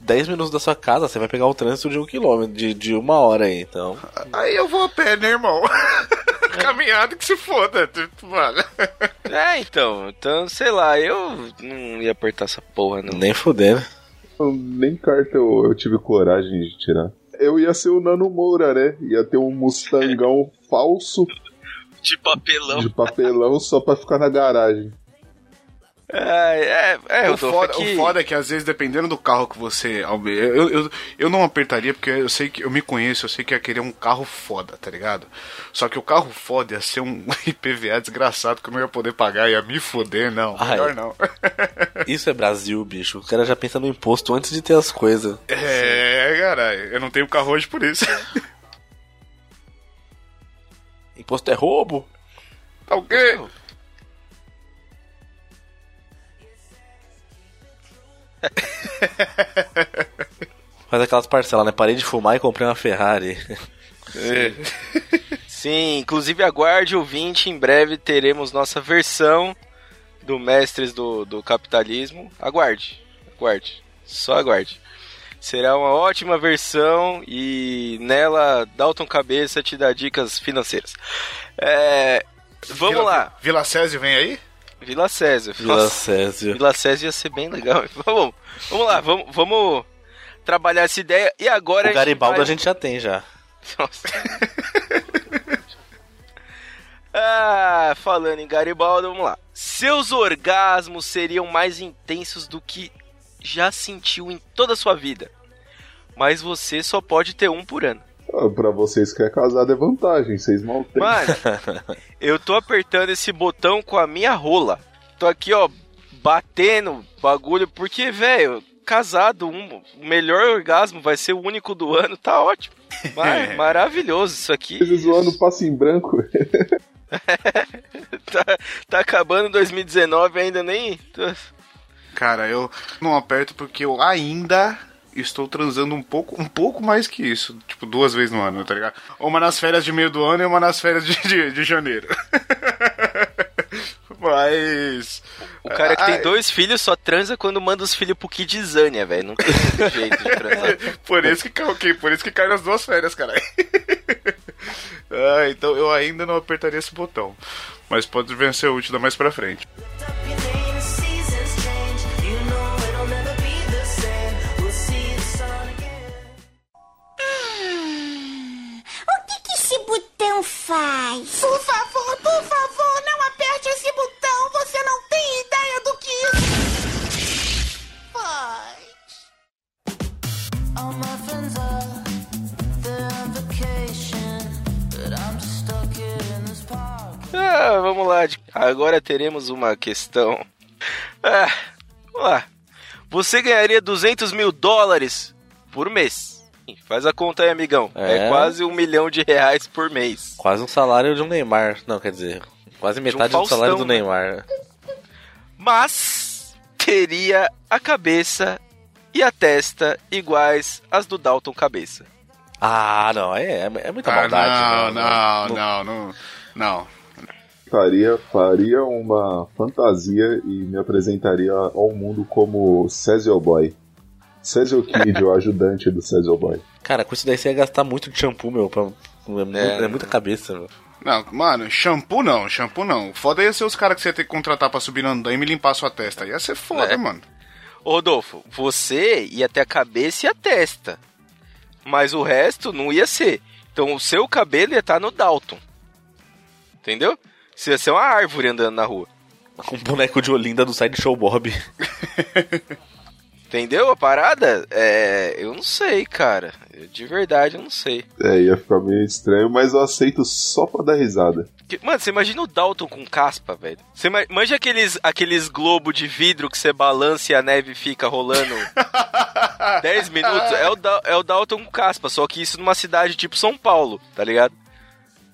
10 minutos da sua casa, você vai pegar o trânsito de um quilômetro, de, de uma hora aí, então. Aí eu vou a pé, né, irmão? <laughs> Caminhada que se foda. Mano. É, então. Então, sei lá, eu não ia apertar essa porra, não. Nem fudendo. Nem carta eu, eu tive coragem de tirar. Eu ia ser o Nano Moura, né? Ia ter um Mustangão <laughs> falso De papelão. de papelão só pra ficar na garagem. É, é, é o, foda, é que- o foda é que às vezes, dependendo do carro que você. Eu, eu, eu não apertaria porque eu sei que eu me conheço, eu sei que ia querer um carro foda, tá ligado? Só que o carro foda ia ser um <laughs> IPVA desgraçado que eu não ia poder pagar, ia me foder, não. Ai. Melhor não. <laughs> Isso é Brasil, bicho. O cara já pensa no imposto antes de ter as coisas. É, caralho, eu não tenho carro hoje por isso. <laughs> Imposto é roubo? Tá o quê? <laughs> Faz aquelas parcelas, né? Parei de fumar e comprei uma Ferrari. Sim, inclusive aguarde ouvinte, em breve teremos nossa versão do Mestres do, do Capitalismo. Aguarde, aguarde, só aguarde. Será uma ótima versão e nela Dalton Cabeça te dá dicas financeiras. É, vamos Vila- lá, Vila Césio vem aí? Vila César. Vila <laughs> Nossa, Césio. Vila César ia ser bem legal. <laughs> Vamos, vamos lá, vamos, vamos trabalhar essa ideia. E agora O Garibaldo vai- a gente já tem já. Nossa. <laughs> ah, falando em Garibaldo, vamos lá. Seus orgasmos seriam mais intensos do que já sentiu em toda a sua vida. Mas você só pode ter um por ano. Ah, pra vocês que é casado é vantagem, vocês mal têm. Mano, <laughs> eu tô apertando esse botão com a minha rola. Tô aqui, ó, batendo bagulho, porque, velho, casado, um, o melhor orgasmo vai ser o único do ano, tá ótimo. Mas, <laughs> maravilhoso isso aqui. Eles zoando passo em branco. <laughs> tá, tá acabando 2019 ainda nem. Cara, eu não aperto porque eu ainda estou transando um pouco, um pouco mais que isso. Tipo, duas vezes no ano, tá ligado? Uma nas férias de meio do ano e uma nas férias de, de, de janeiro. <laughs> Mas. O cara que tem Ai, dois filhos só transa quando manda os filhos pro Kidzania, velho. Não tem jeito de transar. <laughs> Por isso que, cai- ok, por isso que cai nas duas férias, cara. <laughs> ah, então eu ainda não apertaria esse botão. Mas pode vencer útil da mais pra frente. Teremos uma questão. Ah, Vamos lá. Você ganharia 200 mil dólares por mês. Faz a conta aí, amigão. É, É. quase um milhão de reais por mês. Quase um salário de um Neymar. Não, quer dizer, quase metade do Faustão, salário do né? Neymar. Mas teria a cabeça e a testa iguais às do Dalton Cabeça. Ah, não, é, é muita Ah, maldade. não, né? não, não, não, não. Faria, faria uma fantasia e me apresentaria ao mundo como Cezio Boy. Cezio <laughs> Kid, o ajudante do Cezio Boy. Cara, com isso daí você ia gastar muito de shampoo, meu. Pra, é, mu- é muita cabeça, meu. Não, mano, shampoo não, shampoo não. Foda ia ser os caras que você ia ter que contratar pra subir no andaime e limpar sua testa. Ia ser foda, É. mano. Ô, Rodolfo, você ia ter a cabeça e a testa. Mas o resto não ia ser. Então o seu cabelo ia estar no Dalton. Entendeu? Você ia ser uma árvore andando na rua. <laughs> Um boneco de Olinda do Sideshow Bob. <laughs> Entendeu a parada? É. Eu não sei, cara. Eu, de verdade, eu não sei. É, ia ficar meio estranho, mas eu aceito só pra dar risada. Que- Mano, você imagina o Dalton com caspa, velho. Você manja aqueles, aqueles globo de vidro que você balança e a neve fica rolando <laughs> 10 minutos? É o, Da- é o Dalton com caspa, só que isso numa cidade tipo São Paulo, tá ligado?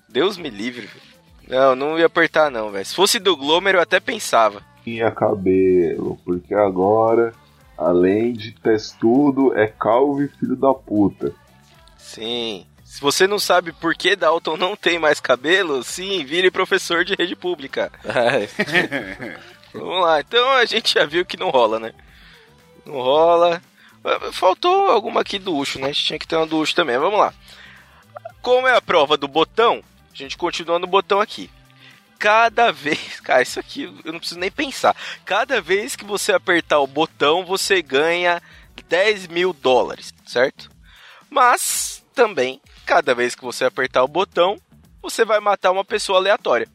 Deus me livre, velho. Não, não ia apertar não, velho. Se fosse do Glomer eu até pensava. Tinha cabelo, porque agora, além de testudo, é calvo e filho da puta. Sim. Se você não sabe por que Dalton não tem mais cabelo, sim, vire professor de rede pública. <laughs> Vamos lá, então a gente já viu que não rola, né? Não rola. Faltou alguma aqui do Ucho, né? A gente tinha que ter uma do Ucho também. Vamos lá. Como é a prova do botão, a gente continua no botão aqui. Cada vez. <laughs> Cara, isso aqui eu não preciso nem pensar. Cada vez que você apertar o botão, você ganha 10 mil dólares, certo? Mas também, cada vez que você apertar o botão, você vai matar uma pessoa aleatória.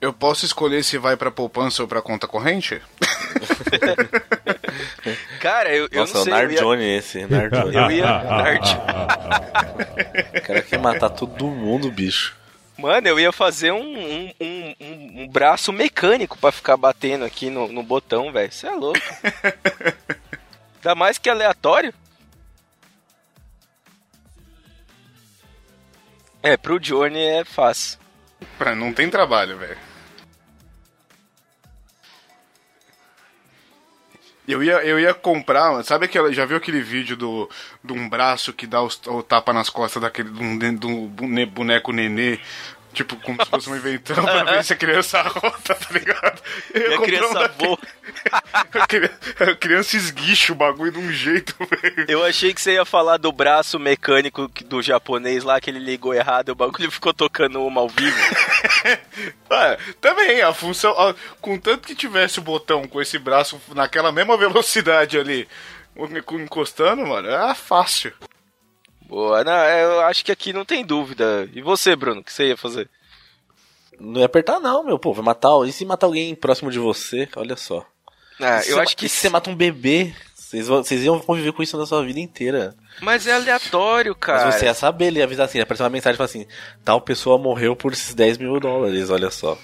Eu posso escolher se vai pra poupança ou pra conta corrente? <laughs> Cara, eu, eu Nossa, não o sei. ia- Nardone esse, Nardone. Eu ia. <laughs> Nard. O cara quer matar todo mundo, bicho. Mano, eu ia fazer um, um, um, um- braço mecânico pra ficar batendo aqui no, no botão, velho. Você é louco. <laughs> Ainda mais que aleatório. É, pro Johnny é fácil. Pra, não tem trabalho, velho. Eu ia, eu ia comprar, sabe aquela. Já viu aquele vídeo do, de um braço que dá o tapa nas costas daquele um bone- boneco nenê? Tipo, como se fosse um inventão pra ver se a criança rota, tá ligado? Eu E a criança um voa. <laughs> a criança- a esguicha o bagulho de um jeito, <laughs> velho. Eu achei que você ia falar do braço mecânico do japonês lá, que ele ligou errado e o bagulho ficou tocando uma ao vivo. <laughs> Ah, também, a função. ah, Com tanto que tivesse o botão com esse braço naquela mesma velocidade ali, encostando, mano, é fácil. Boa, não, eu acho que aqui não tem dúvida. E você, Bruno, o que você ia fazer? Não ia apertar, não, meu. Vai matar. E se matar alguém próximo de você? Olha só. Ah, Se eu você acho que e se você mata um bebê, vocês, vão- vocês iam conviver com isso na sua vida inteira. Mas é aleatório, cara. Mas você ia saber, ele ia avisar assim, ia aparecer uma mensagem e falar assim: tal pessoa morreu por esses 10 mil dólares, olha só.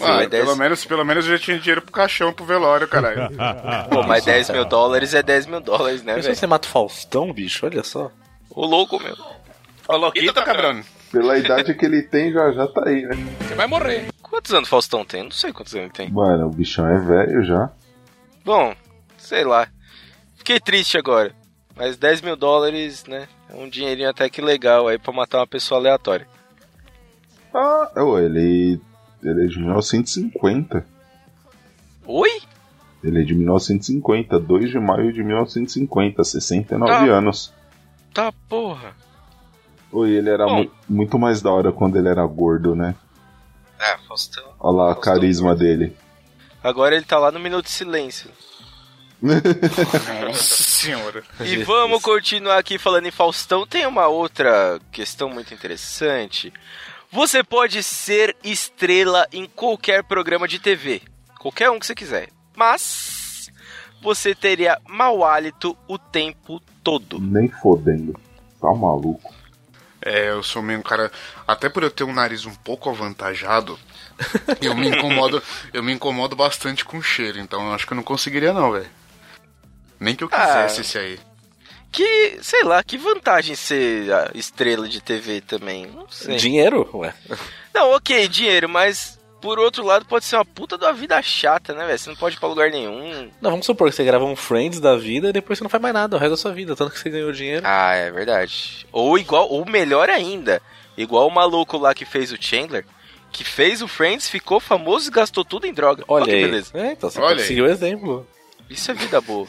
Ah, pelo, menos, pelo menos eu já tinha dinheiro pro caixão, pro velório, caralho. <laughs> Pô, mas 10 mil dólares é 10 mil dólares, né, Mas se velho? você mata o Faustão, bicho, olha só. O louco, meu. Ô, louquinho, Eita, cabrão. Pela idade que ele tem, já já tá aí, né? Você vai morrer. Quantos anos o Faustão tem? Não sei quantos anos ele tem. Mano, o bichão é velho já. Bom, sei lá. Fiquei triste agora. Mas 10 mil dólares, né? É um dinheirinho até que legal aí pra matar uma pessoa aleatória. Ah, ô, ele. Ele é de 1950. Oi? Ele é de 1950, 2 de maio de 1950, 69 Ah. anos. Tá porra. Oi, ele era mu- muito mais da hora quando ele era gordo, né? Ah, Faustão. Olha lá a Faustão. carisma dele. Agora ele tá lá no Minuto de Silêncio. Nossa senhora. E vamos continuar aqui falando em Faustão. Tem uma outra questão muito interessante. Você pode ser estrela em qualquer programa de TV, qualquer um que você quiser, mas você teria mau hálito o tempo todo. Nem fodendo. Tá maluco. É, eu sou meio um cara. Até por eu ter um nariz um pouco avantajado, <laughs> eu me incomodo, eu me incomodo bastante com cheiro, então eu acho que eu não conseguiria não, velho. Nem que eu Ah. quisesse esse aí. Que, sei lá, que vantagem ser a estrela de TV também? Não sei. Dinheiro, ué. Não, ok, dinheiro, mas por outro lado pode ser uma puta uma vida chata, né, velho? Você não pode ir pra lugar nenhum. Não, vamos supor que você grava um Friends da vida e depois você não faz mais nada o resto da sua vida, tanto que você ganhou dinheiro. Ah, é verdade. Ou igual, ou melhor ainda, igual o maluco lá que fez o Chandler, que fez o Friends, ficou famoso e gastou tudo em droga. Olha que aí. beleza. É, então você Olha seguir o exemplo. Isso é vida boa.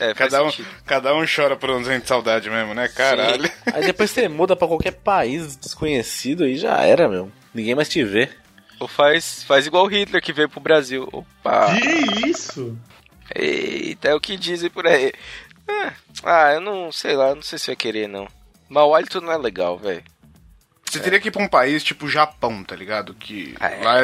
É, Cada um, sentido. cada um chora por um desenho de saudade mesmo, né? Caralho. Aí depois você muda pra qualquer país desconhecido e já era, meu. Ninguém mais te vê. Ou faz, faz igual o Hitler que veio pro Brasil. Opa! Que isso? Eita, é o que dizem por aí. Ah, Ah, eu não sei lá, não sei se ia querer, não. Mau hálito não é legal, velho. Você teria que ir pra um país tipo Japão, tá ligado? Que lá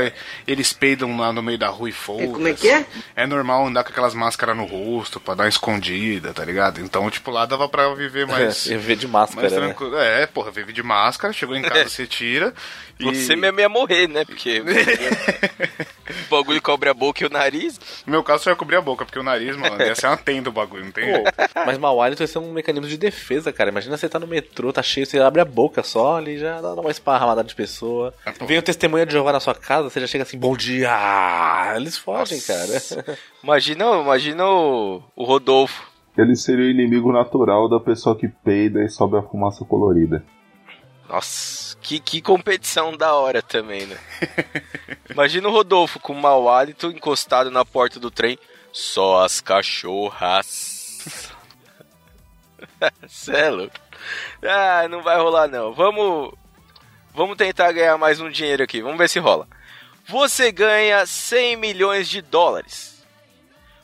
eles peidam lá no meio da rua e foda. como é que é? É normal andar com aquelas máscaras no rosto pra dar uma escondida, tá ligado? Então, tipo, lá dava pra viver <laughs> mais. É, viver de máscara, mais né? tranquilo. É, porra, vive de máscara, chegou em <laughs> casa, você tira. E... Você mesmo ia morrer, né? Porque <laughs> o bagulho cobre a boca e o nariz. No meu caso, só ia cobrir a boca, porque o nariz, mano, ia ser uma tenda o bagulho, não tem Pô, jeito. mas mau hálito vai ser um mecanismo de defesa, cara. Imagina você tá no metrô, tá cheio, você abre a boca só ali, já dá uma esparramada de pessoa. Vem o testemunha de Jeová na sua casa, você já chega assim, bom dia! Ah, Eles fogem, cara. Imagina, imagina o, o Rodolfo. Ele seria o inimigo natural da pessoa que peida e sobe a fumaça colorida. Nossa, que, que competição da hora também, né? <laughs> Imagina o Rodolfo com mau hálito encostado na porta do trem. Só as cachorras. <laughs> Cê é louco. Ah, não vai rolar não. Vamos, vamos tentar ganhar mais um dinheiro aqui. Vamos ver se rola. Você ganha 100 milhões de dólares.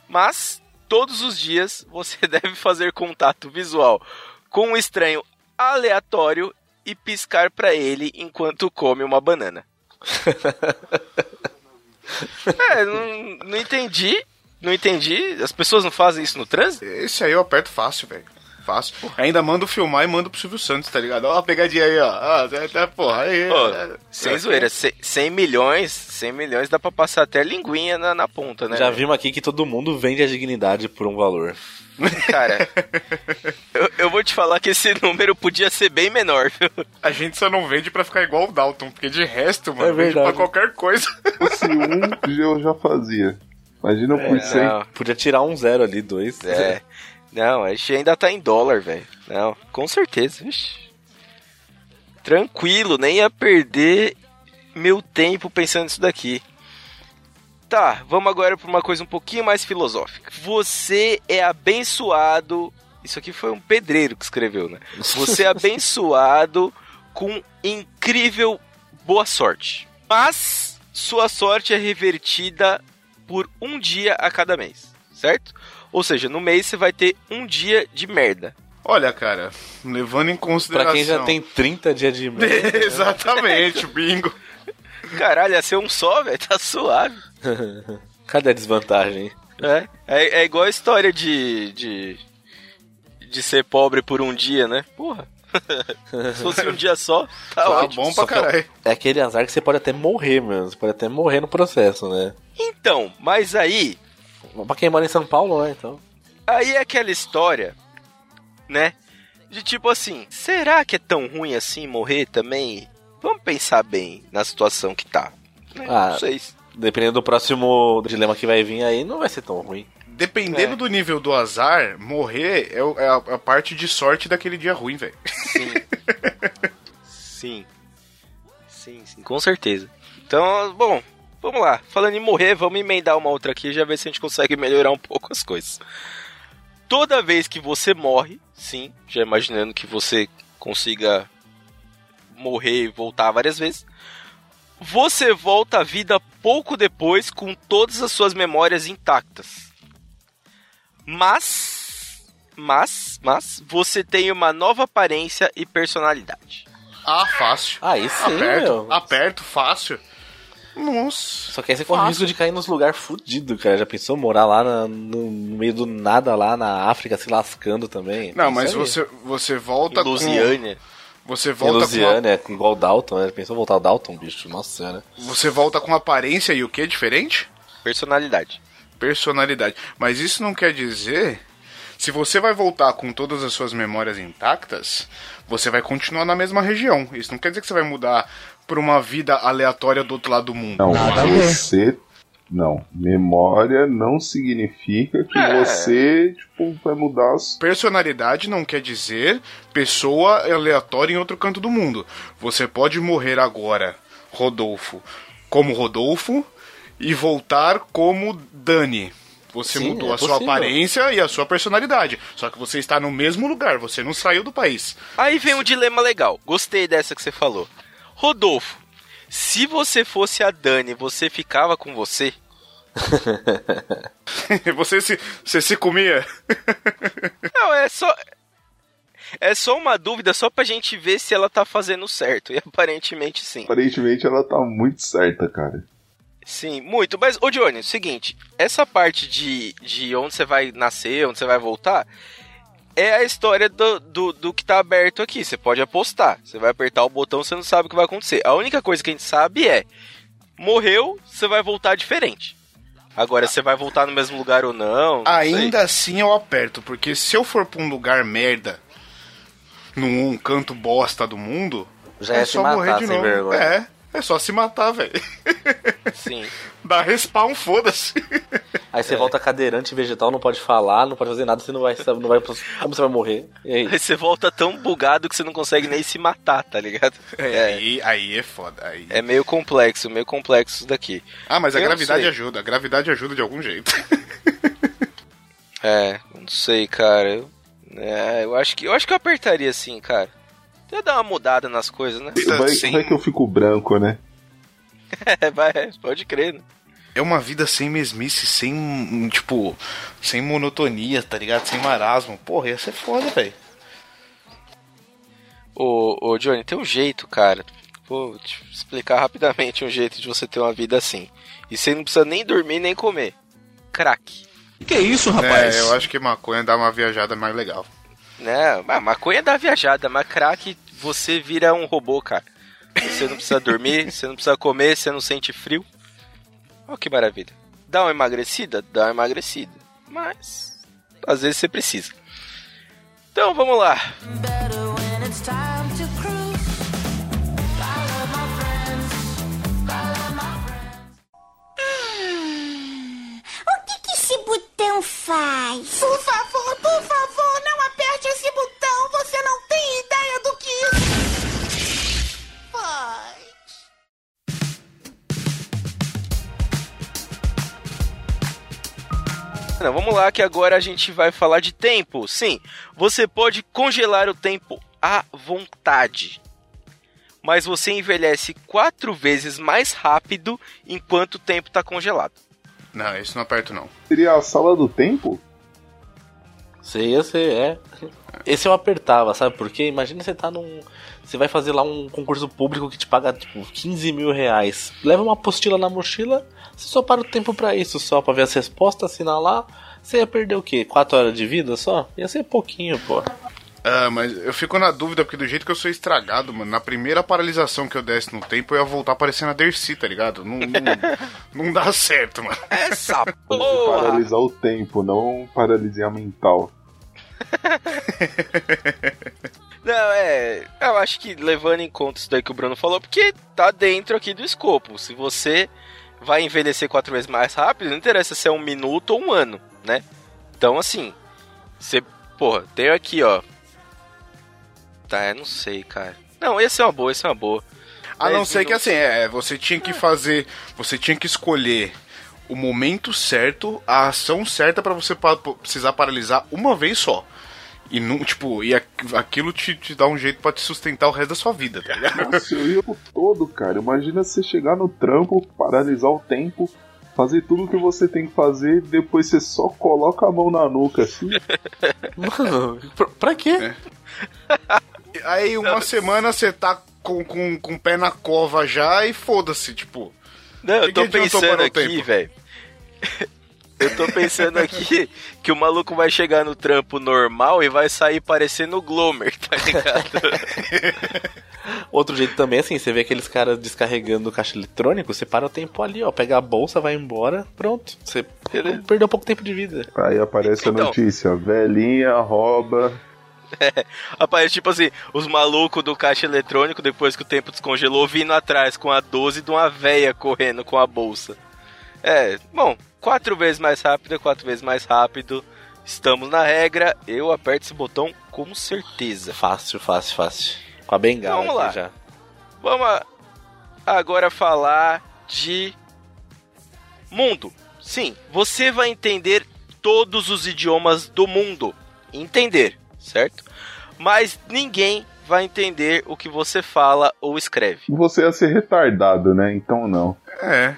Mas todos os dias você <laughs> deve fazer contato visual com um estranho aleatório e piscar pra ele enquanto come uma banana. <laughs> é, não, não entendi. Não entendi. As pessoas não fazem isso no trânsito? Esse aí eu aperto fácil, velho. Fácil. Ainda mando filmar e mando pro Silvio Santos, tá ligado? Ó, a pegadinha aí, ó. Ah, tá, porra, aí. Pô, é, sem é, zoeira, ce- 100 milhões, 100 milhões dá pra passar até linguinha na, na ponta, né? Já vimos aqui que todo mundo vende a dignidade por um valor. Cara, eu, eu vou te falar que esse número podia ser bem menor, viu? A gente só não vende pra ficar igual o Dalton, porque de resto, mano, É vende pra qualquer coisa. Se um eu já fazia. Imagina por É, 100. não. Podia tirar um zero ali, dois. É. Não, a gente ainda tá em dólar, velho. Não, com certeza. Vixe. Tranquilo, nem ia perder meu tempo pensando nisso daqui. Tá, vamos agora pra uma coisa um pouquinho mais filosófica. Você é abençoado. Isso aqui foi um pedreiro que escreveu, né? Você é <laughs> abençoado com incrível boa sorte. Mas sua sorte é revertida por um dia a cada mês, certo? Ou seja, no mês você vai ter um dia de merda. Olha, cara, levando em Pra consideração. quem já tem 30 dias de merda. <laughs> Exatamente, <laughs> bingo. Caralho, ia ser um só, velho, tá suave. <laughs> Cadê a desvantagem? É, é, é igual a história de, de. de ser pobre por um dia, né? Porra. Se fosse um dia só, tá Tá ótimo. bom pra é o- caralho. É aquele azar que você pode até morrer, mesmo. Você pode até morrer no processo, né? Então, mas aí. Pra quem mora em São Paulo, né? Então. Aí é aquela história, né? De tipo assim, será que é tão ruim assim morrer também? Vamos pensar bem na situação que tá. Né? Ah. Não sei. Dependendo do próximo dilema que vai vir aí, não vai ser tão ruim. Dependendo É. do nível do azar, morrer é, é a, a parte de sorte daquele dia ruim, velho. Sim. <laughs> sim. Sim, sim, com certeza. Então, bom, vamos lá. Falando em morrer, vamos emendar uma outra aqui e já ver se a gente consegue melhorar um pouco as coisas. Toda vez que você morre, sim, já imaginando que você consiga morrer e voltar várias vezes, você volta à vida pouco depois com todas as suas memórias intactas. Mas, mas, mas, você tem uma nova aparência e personalidade. Ah, fácil. Aí sim, aperto, meu. aperto, fácil. Nossa. Só que aí você corre o risco de cair nos lugares fudidos, cara. Já pensou morar lá na- no meio do nada, lá na África, se lascando também? Não, mas aí. você, você volta Em Lusiânia. com... Você Em volta com... Lusiana, é igual o Dalton, né? Já Pensou voltar o Dalton, bicho? Nossa senhora. Você volta com aparência e o que diferente? Personalidade. Personalidade. Mas isso não quer dizer Se você vai voltar com todas as suas memórias intactas, você vai continuar na mesma região. Isso não quer dizer que você vai mudar pra uma vida aleatória do outro lado do mundo. Não, você. Não, memória não significa que É. você, tipo, vai mudar as. Personalidade não quer dizer pessoa aleatória em outro canto do mundo. Você pode morrer agora, Rodolfo, como Rodolfo e voltar como Dani. Você Sim, mudou é a sua possível. aparência e a sua personalidade. Só que você está no mesmo lugar, você não saiu do país. Aí vem um dilema legal. Gostei dessa que você falou. Rodolfo, se você fosse a Dani, você ficava com você? <laughs> você, se, você se comia? Não, é só. É só uma dúvida, só pra gente ver se ela tá fazendo certo. E aparentemente sim. Aparentemente ela tá muito certa, cara. Sim, muito. Mas, ô Johnny, é o seguinte: essa parte de, de onde você vai nascer, onde você vai voltar, é a história do, do, do que tá aberto aqui. Você pode apostar. Você vai apertar o botão, você não sabe o que vai acontecer. A única coisa que a gente sabe é: morreu, você vai voltar diferente. Agora, você vai voltar no mesmo lugar ou não? não sei. Ainda assim eu aperto, porque se eu for pra um lugar merda, num canto bosta do mundo, Já é é se só matar, morrer de sem novo. vergonha. É, é só se matar, velho. Sim. <laughs> Dá respawn, foda-se. Aí você volta cadeirante vegetal, não pode falar, não pode fazer nada, você não vai, não vai. Como você vai morrer? E aí? Aí você volta tão bugado que você não consegue nem se matar, tá ligado? É, Aí, aí é foda. Aí... É meio complexo, meio complexo isso daqui. Ah, mas a Eu não gravidade ajuda. A gravidade ajuda de algum jeito. <laughs> É, não sei, cara. Eu, é, eu acho que eu acho que eu apertaria sim, cara. Ia dar uma mudada nas coisas, né? Vai, Sim. vai que eu fico branco, né? <laughs> É, vai, pode crer, né? É uma vida sem mesmice, sem, tipo, sem monotonia, tá ligado? Sem marasmo. Porra, ia ser foda, velho. Ô, ô, Johnny, tem um jeito, cara. Vou te explicar rapidamente um jeito de você ter uma vida assim. E você não precisa nem dormir nem comer. Crack. Que isso, É, eu acho que maconha dá uma viajada mais legal. Né? Mas maconha dá viajada, mas crack você vira um robô, cara. Você não precisa dormir, <laughs> você não precisa comer, você não sente frio. Olha que maravilha. Dá uma emagrecida? Dá uma emagrecida. Mas às vezes você precisa. Então vamos lá. O que, que esse botão faz? Por favor, por favor, não aperte esse botão. Não, vamos lá que agora a gente vai falar de tempo. Sim, você pode congelar o tempo à vontade. Mas você envelhece quatro vezes mais rápido enquanto o tempo está congelado. Não, isso não aperto não. Seria a sala do tempo? Sei, eu sei, é. Esse eu apertava, sabe por quê? Imagina você tá num. Você vai fazer lá um concurso público que te paga, tipo, 15 mil reais. Leva uma apostila na mochila, você só para o tempo pra isso, só pra ver as respostas, assinar lá. Você ia perder o quê? 4 horas de vida só? Ia ser pouquinho, pô. Ah, mas eu fico na dúvida, porque do jeito que eu sou estragado, mano, na primeira paralisação que eu desse no tempo, eu ia voltar parecendo a Dercy, tá ligado? Não, não, <laughs> não dá certo, mano. Essa porra! paralisar o tempo, não paralisia mental. <laughs> Não, é. Eu acho que levando em conta isso daí que o Bruno falou, porque tá dentro aqui do escopo. Se você vai envelhecer quatro vezes mais rápido, não interessa se é um minuto ou um ano, né? Então, assim, você. Porra, tem aqui, ó. Tá, eu não sei, cara. Não, esse é uma boa, esse é uma boa. A não ser que assim, é, você tinha que fazer, você tinha que escolher o momento certo, a ação certa pra você pa- precisar paralisar uma vez só. E não, tipo, e aqu- aquilo te, te dá um jeito pra te sustentar o resto da sua vida, tá ligado? <laughs> Nossa, eu ia o todo, cara. Imagina você chegar no trampo, paralisar o tempo, fazer tudo o que você tem que fazer, depois você só coloca a mão na nuca assim. <laughs> Mano, pra, pra quê? Aí uma semana você tá com, com, com o pé na cova já e foda-se, tipo. Não, eu tô pensando aqui, velho. <laughs> Eu tô pensando aqui que o maluco vai chegar no trampo normal e vai sair parecendo o Glomer, tá ligado? <laughs> Outro jeito também, assim, você vê aqueles caras descarregando o caixa eletrônico, você para o tempo ali, ó, pega a bolsa, vai embora, pronto. Você perdeu pouco tempo de vida. Aí aparece a Então. notícia: velhinha rouba. Aparece tipo assim, os malucos do caixa eletrônico, depois que o tempo descongelou, vindo atrás com a 12 de uma véia correndo com a bolsa. É, bom, quatro vezes mais rápido é quatro vezes mais rápido. Estamos na regra, eu aperto esse botão com certeza. Fácil, fácil, fácil. Com a bengala Vamos lá. já. Vamos agora falar de mundo. Sim, você vai entender todos os idiomas do mundo. Entender, certo? Mas ninguém vai entender o que você fala ou escreve. Você ia ser retardado, né? Então não. É.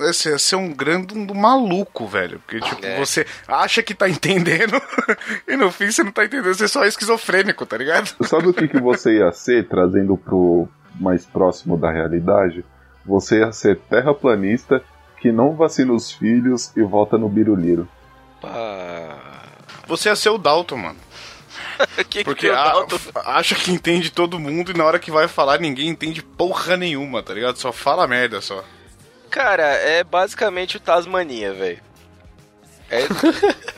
Esse ia ser um grande um maluco, velho. Porque, tipo, É. você acha que tá entendendo <laughs> e no fim você não tá entendendo. Você só é esquizofrênico, tá ligado? Sabe o que, que você ia ser, trazendo pro mais próximo da realidade? Você ia ser terraplanista que não vacina os filhos e volta no biruliro. Pá. Você ia ser o Dalton, mano. Que <laughs> que Porque o a- acha que entende todo mundo e na hora que vai falar ninguém entende porra nenhuma, tá ligado? Só fala merda só. Cara, é basicamente o Tasmania, velho. É, <laughs>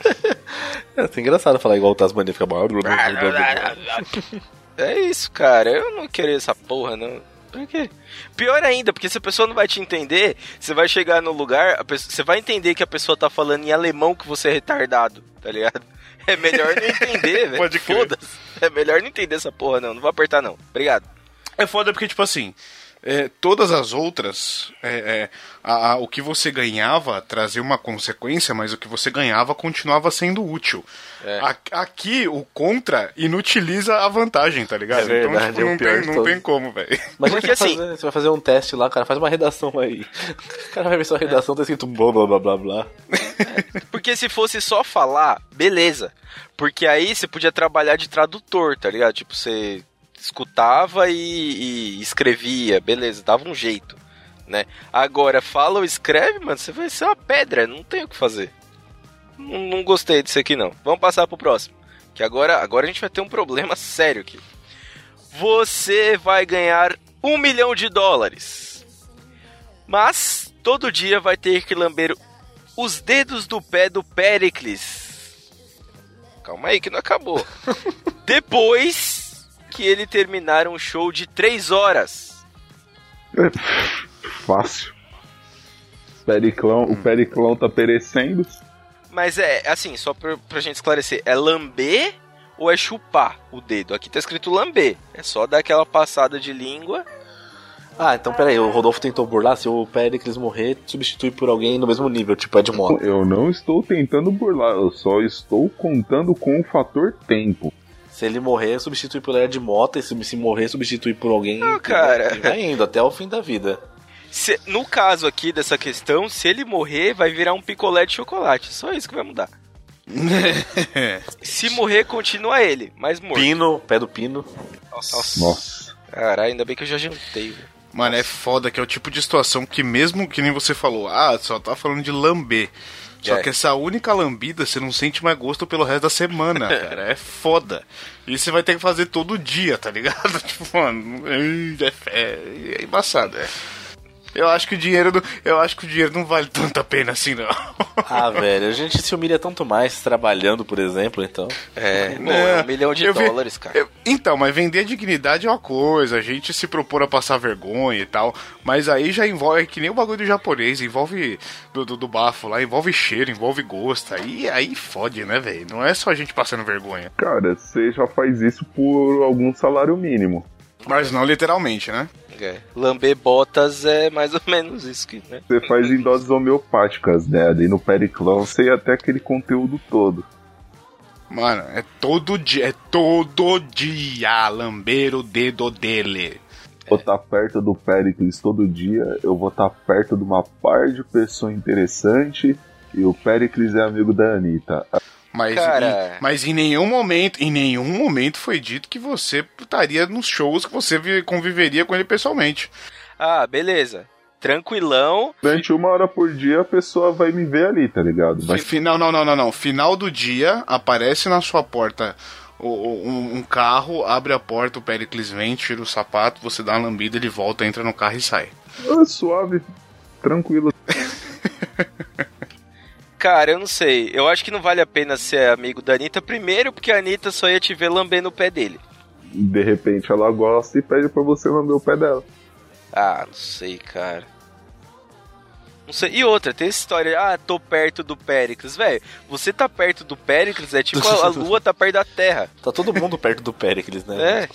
É, é engraçado falar igual o Tasmania, fica... blá. <laughs> é isso, cara. Eu não queria essa porra, não. Por quê? Pior ainda, porque se a pessoa não vai te entender, você vai chegar no lugar, a pessoa- você vai entender que a pessoa tá falando em alemão que você é retardado, tá ligado? <laughs> É melhor não entender, velho. Pode crer. Foda-se. É melhor não entender essa porra, não. Não vou apertar, não. Obrigado. É foda porque, tipo assim, é, todas as outras, é, é, a- a- o que você ganhava trazia uma consequência, mas o que você ganhava continuava sendo útil. É. A- Aqui, o contra inutiliza a vantagem, tá ligado? É verdade, então, tipo, é o não, pior tem, não tem como, velho. Imagina Porque você, vai assim- fazer, você vai fazer um teste lá, cara, faz uma redação aí. O cara vai ver sua redação, tá escrito blá blá blá blá blá. Porque se fosse só falar, beleza. Porque aí você podia trabalhar de tradutor, tá ligado? Tipo, você escutava e, e escrevia, beleza, dava um jeito, né? Agora, fala ou escreve, mano, você vai ser uma pedra, não tem o que fazer. Não, não gostei disso aqui, não. Vamos passar pro próximo. Que agora, agora a gente vai ter um problema sério aqui. Você vai ganhar um milhão de dólares. Mas todo dia vai ter que lamber os dedos do pé do Pericles. Calma aí que não acabou. <laughs> Depois que ele terminar um show de 3 horas. <laughs> Fácil. Periclão, o Periclão tá perecendo. Mas é, assim, só pra, pra gente esclarecer, é lamber ou é chupar o dedo? Aqui tá escrito lamber. É só dar aquela passada de língua. Ah, então peraí, o Rodolfo tentou burlar, se o Pericles morrer, substitui por alguém no mesmo nível, tipo Ed Mota. Eu não estou tentando burlar, eu só estou contando com o fator tempo. Se ele morrer, substitui por Ed Mota, e se, se morrer, substitui por alguém. Ah, cara. Vai indo até o fim da vida. Se- no caso aqui dessa questão, se ele morrer, vai virar um picolé de chocolate. Só isso que vai mudar. <laughs> Se morrer, continua ele, mas morto. Pino, pé do pino. Nossa. Nossa. Caralho, ainda bem que eu já jantei, velho. Mano, é foda que é o tipo de situação que mesmo que nem você falou, ah, só tá falando de lamber. Só É. que essa única lambida você não sente mais gosto pelo resto da semana, <laughs> cara. É foda. E você vai ter que fazer todo dia, tá ligado? <laughs> Tipo, mano, é, é, é embaçado. É. Eu acho que o dinheiro não, eu acho que o dinheiro não vale tanta pena assim, não. Ah, velho, a gente se humilha tanto mais trabalhando, por exemplo, então. É, pô, é um milhão de dólares, cara. eu- então, mas vender a dignidade é uma coisa, a gente se propor a passar vergonha e tal, mas aí já envolve, é que nem o bagulho do japonês, envolve do, do, do bafo lá, envolve cheiro, envolve gosto, aí, aí fode, né, velho? Não é só a gente passando vergonha. Cara, você já faz isso por algum salário mínimo. Mas não literalmente, né? É. Lamber botas é mais ou menos isso que, né? Você faz em doses homeopáticas, né? Ali no Periclão você ia até aquele conteúdo todo. Mano, é todo dia, é todo dia lamber o dedo dele. Vou estar perto do Pericles todo dia, eu vou estar perto de uma par de pessoa interessante e o Pericles é amigo da Anitta. Mas, Cara. em, mas em nenhum momento, em nenhum momento foi dito que você estaria nos shows que você vi- conviveria com ele pessoalmente. Ah, beleza. Tranquilão. Durante uma hora por dia a pessoa vai me ver ali, tá ligado? Vai Final, não, não, não, não. Final do dia, aparece na sua porta um, um carro, abre a porta, o Pericles vem, tira o sapato, você dá uma lambida, ele volta, entra no carro e sai. Ah, suave, tranquilo. <laughs> Cara, eu não sei. Eu acho que não vale a pena ser amigo da Anitta. Primeiro, porque a Anitta só ia te ver lambendo o pé dele. De repente ela gosta e pede pra você lamber o pé dela. Ah, não sei, cara. Não sei. E outra, tem essa história, ah, tô perto do Péricles. Velho, você tá perto do Péricles é tipo a, a lua tá perto da Terra. <laughs> Tá todo mundo perto do Pericles, né? É,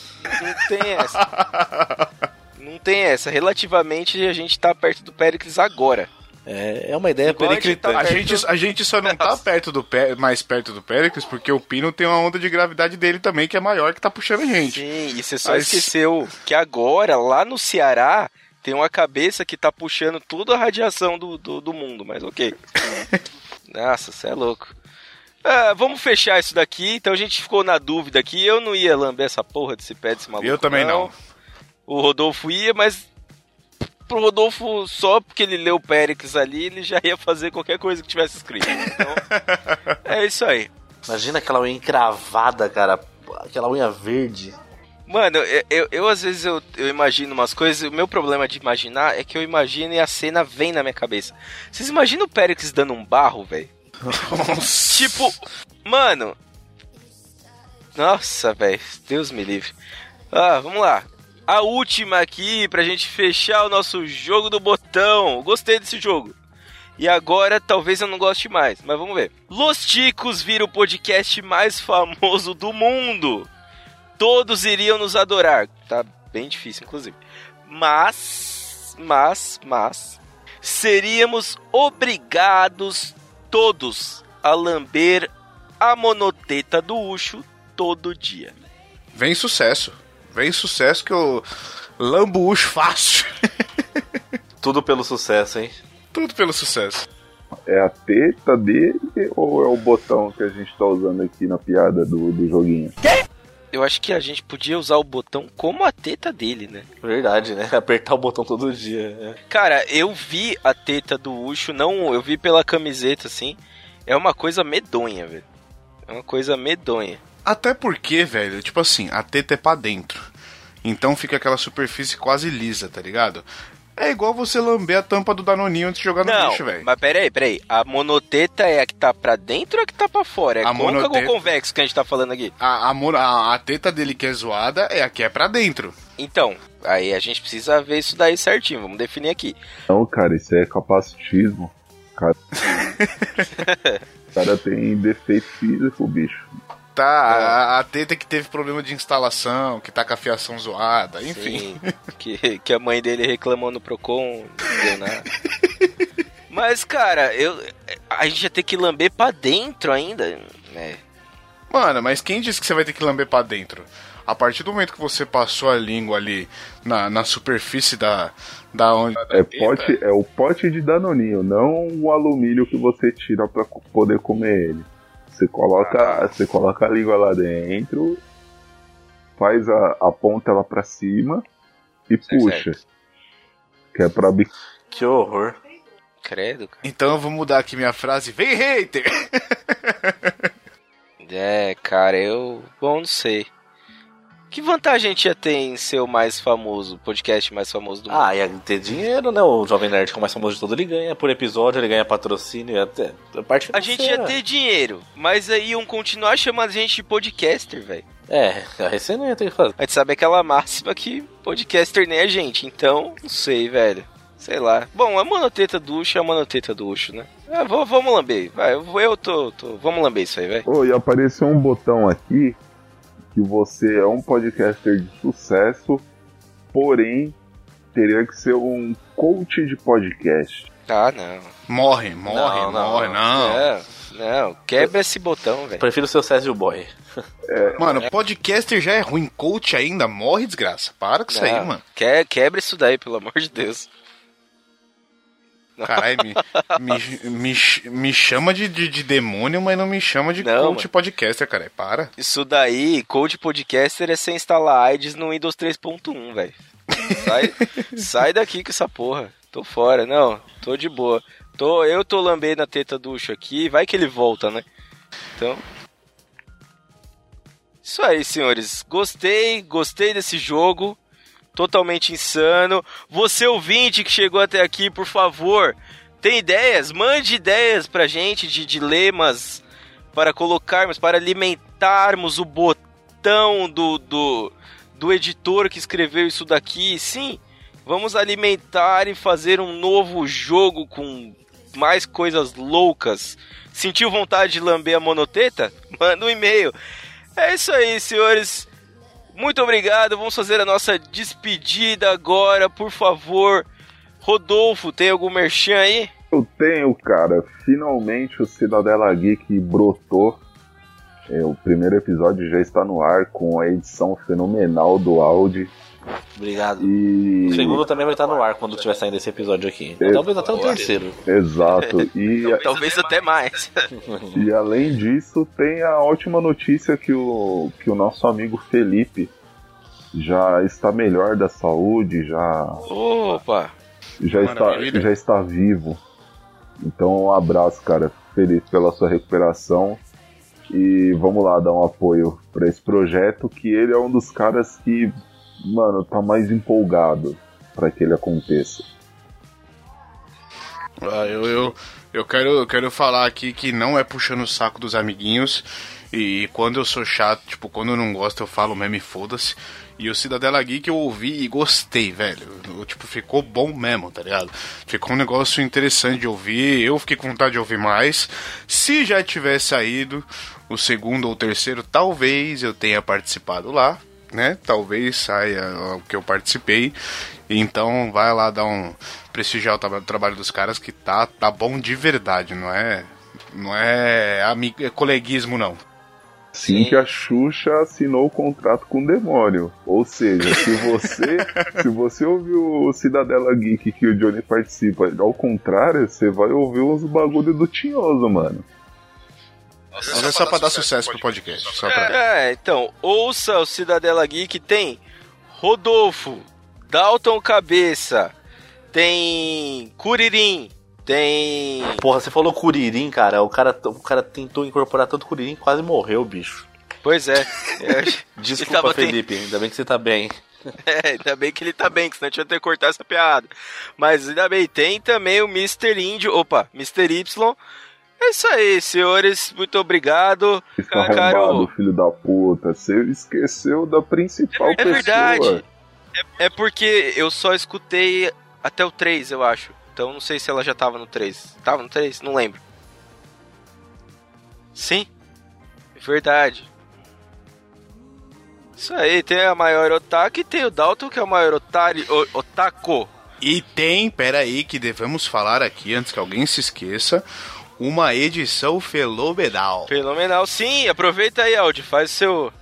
não tem essa. <laughs> Não tem essa. Relativamente, a gente tá perto do Péricles agora. É, é uma ideia gente tá periclitante. A gente, a gente só não tá perto do Pé- mais perto do Pericles porque o Pino tem uma onda de gravidade dele também que é maior que tá puxando a gente. Sim, e você só Mas- esqueceu que agora, lá no Ceará, tem uma cabeça que tá puxando toda a radiação do, do, do mundo, mas ok. <laughs> Nossa, você é louco. Ah, vamos fechar isso daqui, então a gente ficou na dúvida aqui. Eu não ia lamber essa porra desse pé desse maluco. Eu também não. O Rodolfo ia, mas pro Rodolfo, só porque ele leu o Péricles ali, ele já ia fazer qualquer coisa que tivesse escrito. Então, <laughs> é isso aí. Imagina aquela unha encravada, cara. Aquela unha verde. Mano, eu, eu, eu, às vezes eu, eu imagino umas coisas, o meu problema de imaginar é que eu imagino e a cena vem na minha cabeça. Vocês imaginam o Péricles dando um barro, velho? Tipo, mano. Nossa, velho, Deus me livre. Ah, vamos lá. A última aqui pra gente fechar o nosso jogo do botão. Gostei desse jogo. E agora talvez eu não goste mais, mas vamos ver. Los Ticos vira o podcast mais famoso do mundo todos iriam nos adorar. Tá bem difícil, inclusive. Mas, mas, mas, seríamos obrigados todos a lamber a monoteta do Ucho todo dia. Vem sucesso. Vem sucesso que eu lambo o Ucho fácil. <laughs> Tudo pelo sucesso, hein? Tudo pelo sucesso. É a teta dele ou é o botão que a gente tá usando aqui na piada do, do joguinho? Eu acho que a gente podia usar o botão como a teta dele, né? Verdade, né? Apertar o botão todo dia. é. Cara, eu vi a teta do Ucho, não, eu vi pela camiseta assim. É uma coisa medonha, velho. É uma coisa medonha. Até porque, velho, tipo assim, a teta é pra dentro. Então fica aquela superfície quase lisa, tá ligado? É igual você lamber a tampa do Danoninho antes de jogar no Não, lixo, velho. mas peraí, peraí. A monoteta é a que tá pra dentro ou a que tá pra fora? É A côncavo monoteta- ou convexo que a gente tá falando aqui? A, a, a teta dele que é zoada é a que é pra dentro. Então, aí a gente precisa ver isso daí certinho. Vamos definir aqui. Não, cara, isso é capacitismo. Cara, <laughs> o cara tem defeito físico, bicho. Tá, a, a teta que teve problema de instalação, que tá com a fiação zoada, enfim. Sim, que, que a mãe dele reclamou no Procon, não deu nada. Mas, cara, eu, a gente ia ter que lamber pra dentro ainda. É. Mano, mas quem disse que você vai ter que lamber pra dentro? A partir do momento que você passou a língua ali na, na superfície da, da onde. da É, teta, pote, é o pote de danoninho, não o alumínio que você tira pra poder comer ele. Você coloca, você coloca a língua lá dentro, faz a, aponta ela pra cima e puxa. Que é pra Que horror. Credo, cara. Então eu vou mudar aqui minha frase. Vem, hater! <laughs> É, cara, eu. Bom, não sei. Que vantagem a gente ia ter em ser o mais famoso, o podcast mais famoso do mundo? Ah, ia ter dinheiro, né? O Jovem Nerd, que é o mais famoso de todo, ele ganha por episódio, ele ganha patrocínio, ia ter a parte a gente ia ter dinheiro, mas aí iam continuar chamando a gente de podcaster, velho. É, a Recém não ia ter que fazer. A gente sabe aquela máxima que podcaster nem a gente, então, não sei, velho. Sei lá. Bom, a monoteta do Ucho é a monoteta do Ucho, né? Ah, vou- vamos lamber, vai. Eu, tô, tô. Vamos lamber isso aí, velho. Oh, e apareceu um botão aqui que você é um podcaster de sucesso, porém teria que ser um coach de podcast. Ah, não. Morre, morre, Não, não, morre, não. Não, não. Quebra esse botão, velho. Prefiro ser o Césio Boy. Mano, podcaster já é ruim, coach ainda morre, desgraça. Para com isso aí, Não, mano. Que, quebra isso daí, pelo amor de Deus. Caralho, me, me, me, me chama de, de, de demônio, mas não me chama de Não, coach mano. podcaster, cara. Para. Isso daí, Code Podcaster é sem instalar AIDS no Windows 3.1, velho. Sai, <laughs> sai daqui com essa porra. Tô fora, não, tô de boa. Tô, eu tô lambendo a teta do Ucho aqui, vai que ele volta, né? Então. Isso aí, senhores. Gostei, gostei desse jogo. Totalmente insano. Você ouvinte que chegou até aqui, por favor, tem ideias? Mande ideias pra gente de dilemas para colocarmos, para alimentarmos o botão do, do, do editor que escreveu isso daqui. Sim, vamos alimentar e fazer um novo jogo com mais coisas loucas. Sentiu vontade de lamber a monoteta? <laughs> Manda um e-mail. É isso aí, senhores. Muito obrigado. Vamos fazer a nossa despedida agora, por favor. Rodolfo, tem algum merchan aí? Eu tenho, cara. Finalmente o Cidadela Geek brotou. É, o primeiro episódio já está no ar com a edição fenomenal do Audi. Obrigado. E. O segundo também vai estar no ar quando estiver saindo esse episódio aqui. É. Talvez até o terceiro. Exato. <laughs> E, Talvez até mais. e além disso, tem a ótima notícia que o, que o nosso amigo Felipe já está melhor da saúde, já, Opa! já, está, já está vivo. Então, um abraço, cara. Feliz pela sua recuperação. E vamos lá dar um apoio para esse projeto, que ele é um dos caras que, mano, tá mais empolgado para que ele aconteça. Ah, eu, eu, eu, quero, eu quero falar aqui que não é puxando o saco dos amiguinhos. E quando eu sou chato, tipo, quando eu não gosto, eu falo mesmo e foda-se. E o Cidadela Geek eu ouvi e gostei, velho. Eu, tipo, ficou bom mesmo, tá ligado? Ficou um negócio interessante de ouvir. Eu fiquei com vontade de ouvir mais. Se já tivesse saído o segundo ou terceiro, talvez eu tenha participado lá, né? Talvez saia o que eu participei. Então vai lá dar um prestigiar o tra- trabalho dos caras que tá tá bom de verdade, não é não é, ami- é coleguismo não. Sim, que a Xuxa assinou o contrato com o demônio. Ou seja, se você <laughs> se você ouviu o Cidadela Geek que o Johnny participa, ao contrário, você vai ouvir uns bagulho do Tinhoso, mano. Mas é só pra dar sucesso pro podcast, só pra... É, então, ouça o Cidadela Geek, tem Rodolfo, Dalton Cabeça, tem Curirim, tem. Porra, você falou Curirim, cara. O cara, o cara tentou incorporar tanto Curirim e quase morreu, bicho. Pois é. <laughs> Desculpa, Felipe. Ainda bem que você tá bem. <laughs> É, ainda bem que ele tá bem, que senão a gente ia ter que cortar essa piada. Mas ainda bem, tem também o Mr. Índio, opa, Mr. Y. É isso aí, senhores, muito obrigado. Está Caro- filho da puta. Você esqueceu da principal É pessoa. verdade. É porque eu só escutei até o 3, eu acho. Então não sei se ela já tava no 3. Tava no 3? Não lembro. Sim? É verdade. Isso aí, tem a maior otaku e tem o Dalton, que é o maior otari, o, otaku. E tem, pera aí que devemos falar aqui antes que alguém se esqueça, uma edição fenomenal. Fenomenal. Sim, aproveita aí, Audi, faz seu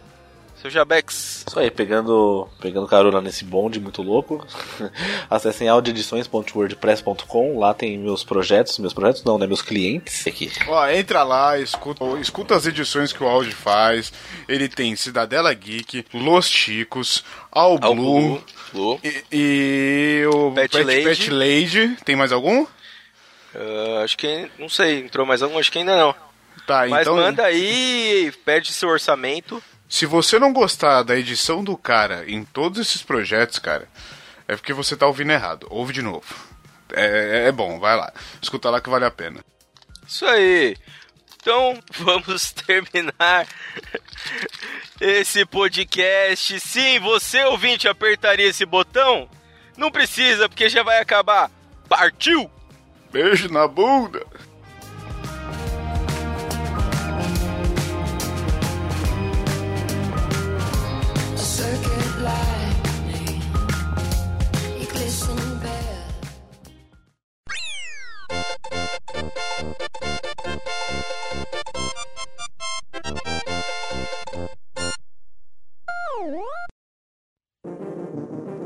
seu jabex. Isso aí, pegando, pegando carona nesse bonde muito louco. <laughs> Acessem audioedições.wordpress.com. Lá tem meus projetos. Meus projetos não, né? Meus clientes. Aqui. Ó, entra lá, escuta, escuta as edições que o Audi faz. Ele tem Cidadela Geek, Los Chicos, Blue, Blue, Blue. E, e o Pet Pet, Lady. Pet Lady. Tem mais algum? Ah, acho que não sei, entrou mais algum, acho que ainda não. Tá, Mas então. manda aí, perde seu orçamento. Se você não gostar da edição do cara em todos esses projetos, cara, é porque você tá ouvindo errado. Ouve de novo. É, é bom, vai lá. Escuta lá que vale a pena. Isso aí. Então, <laughs> vamos terminar <laughs> esse podcast. Sim, você ouvinte apertaria esse botão? Não precisa, porque já vai acabar. Partiu! Beijo na bunda!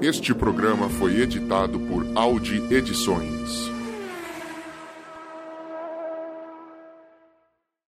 Este programa foi editado por Audi Edições.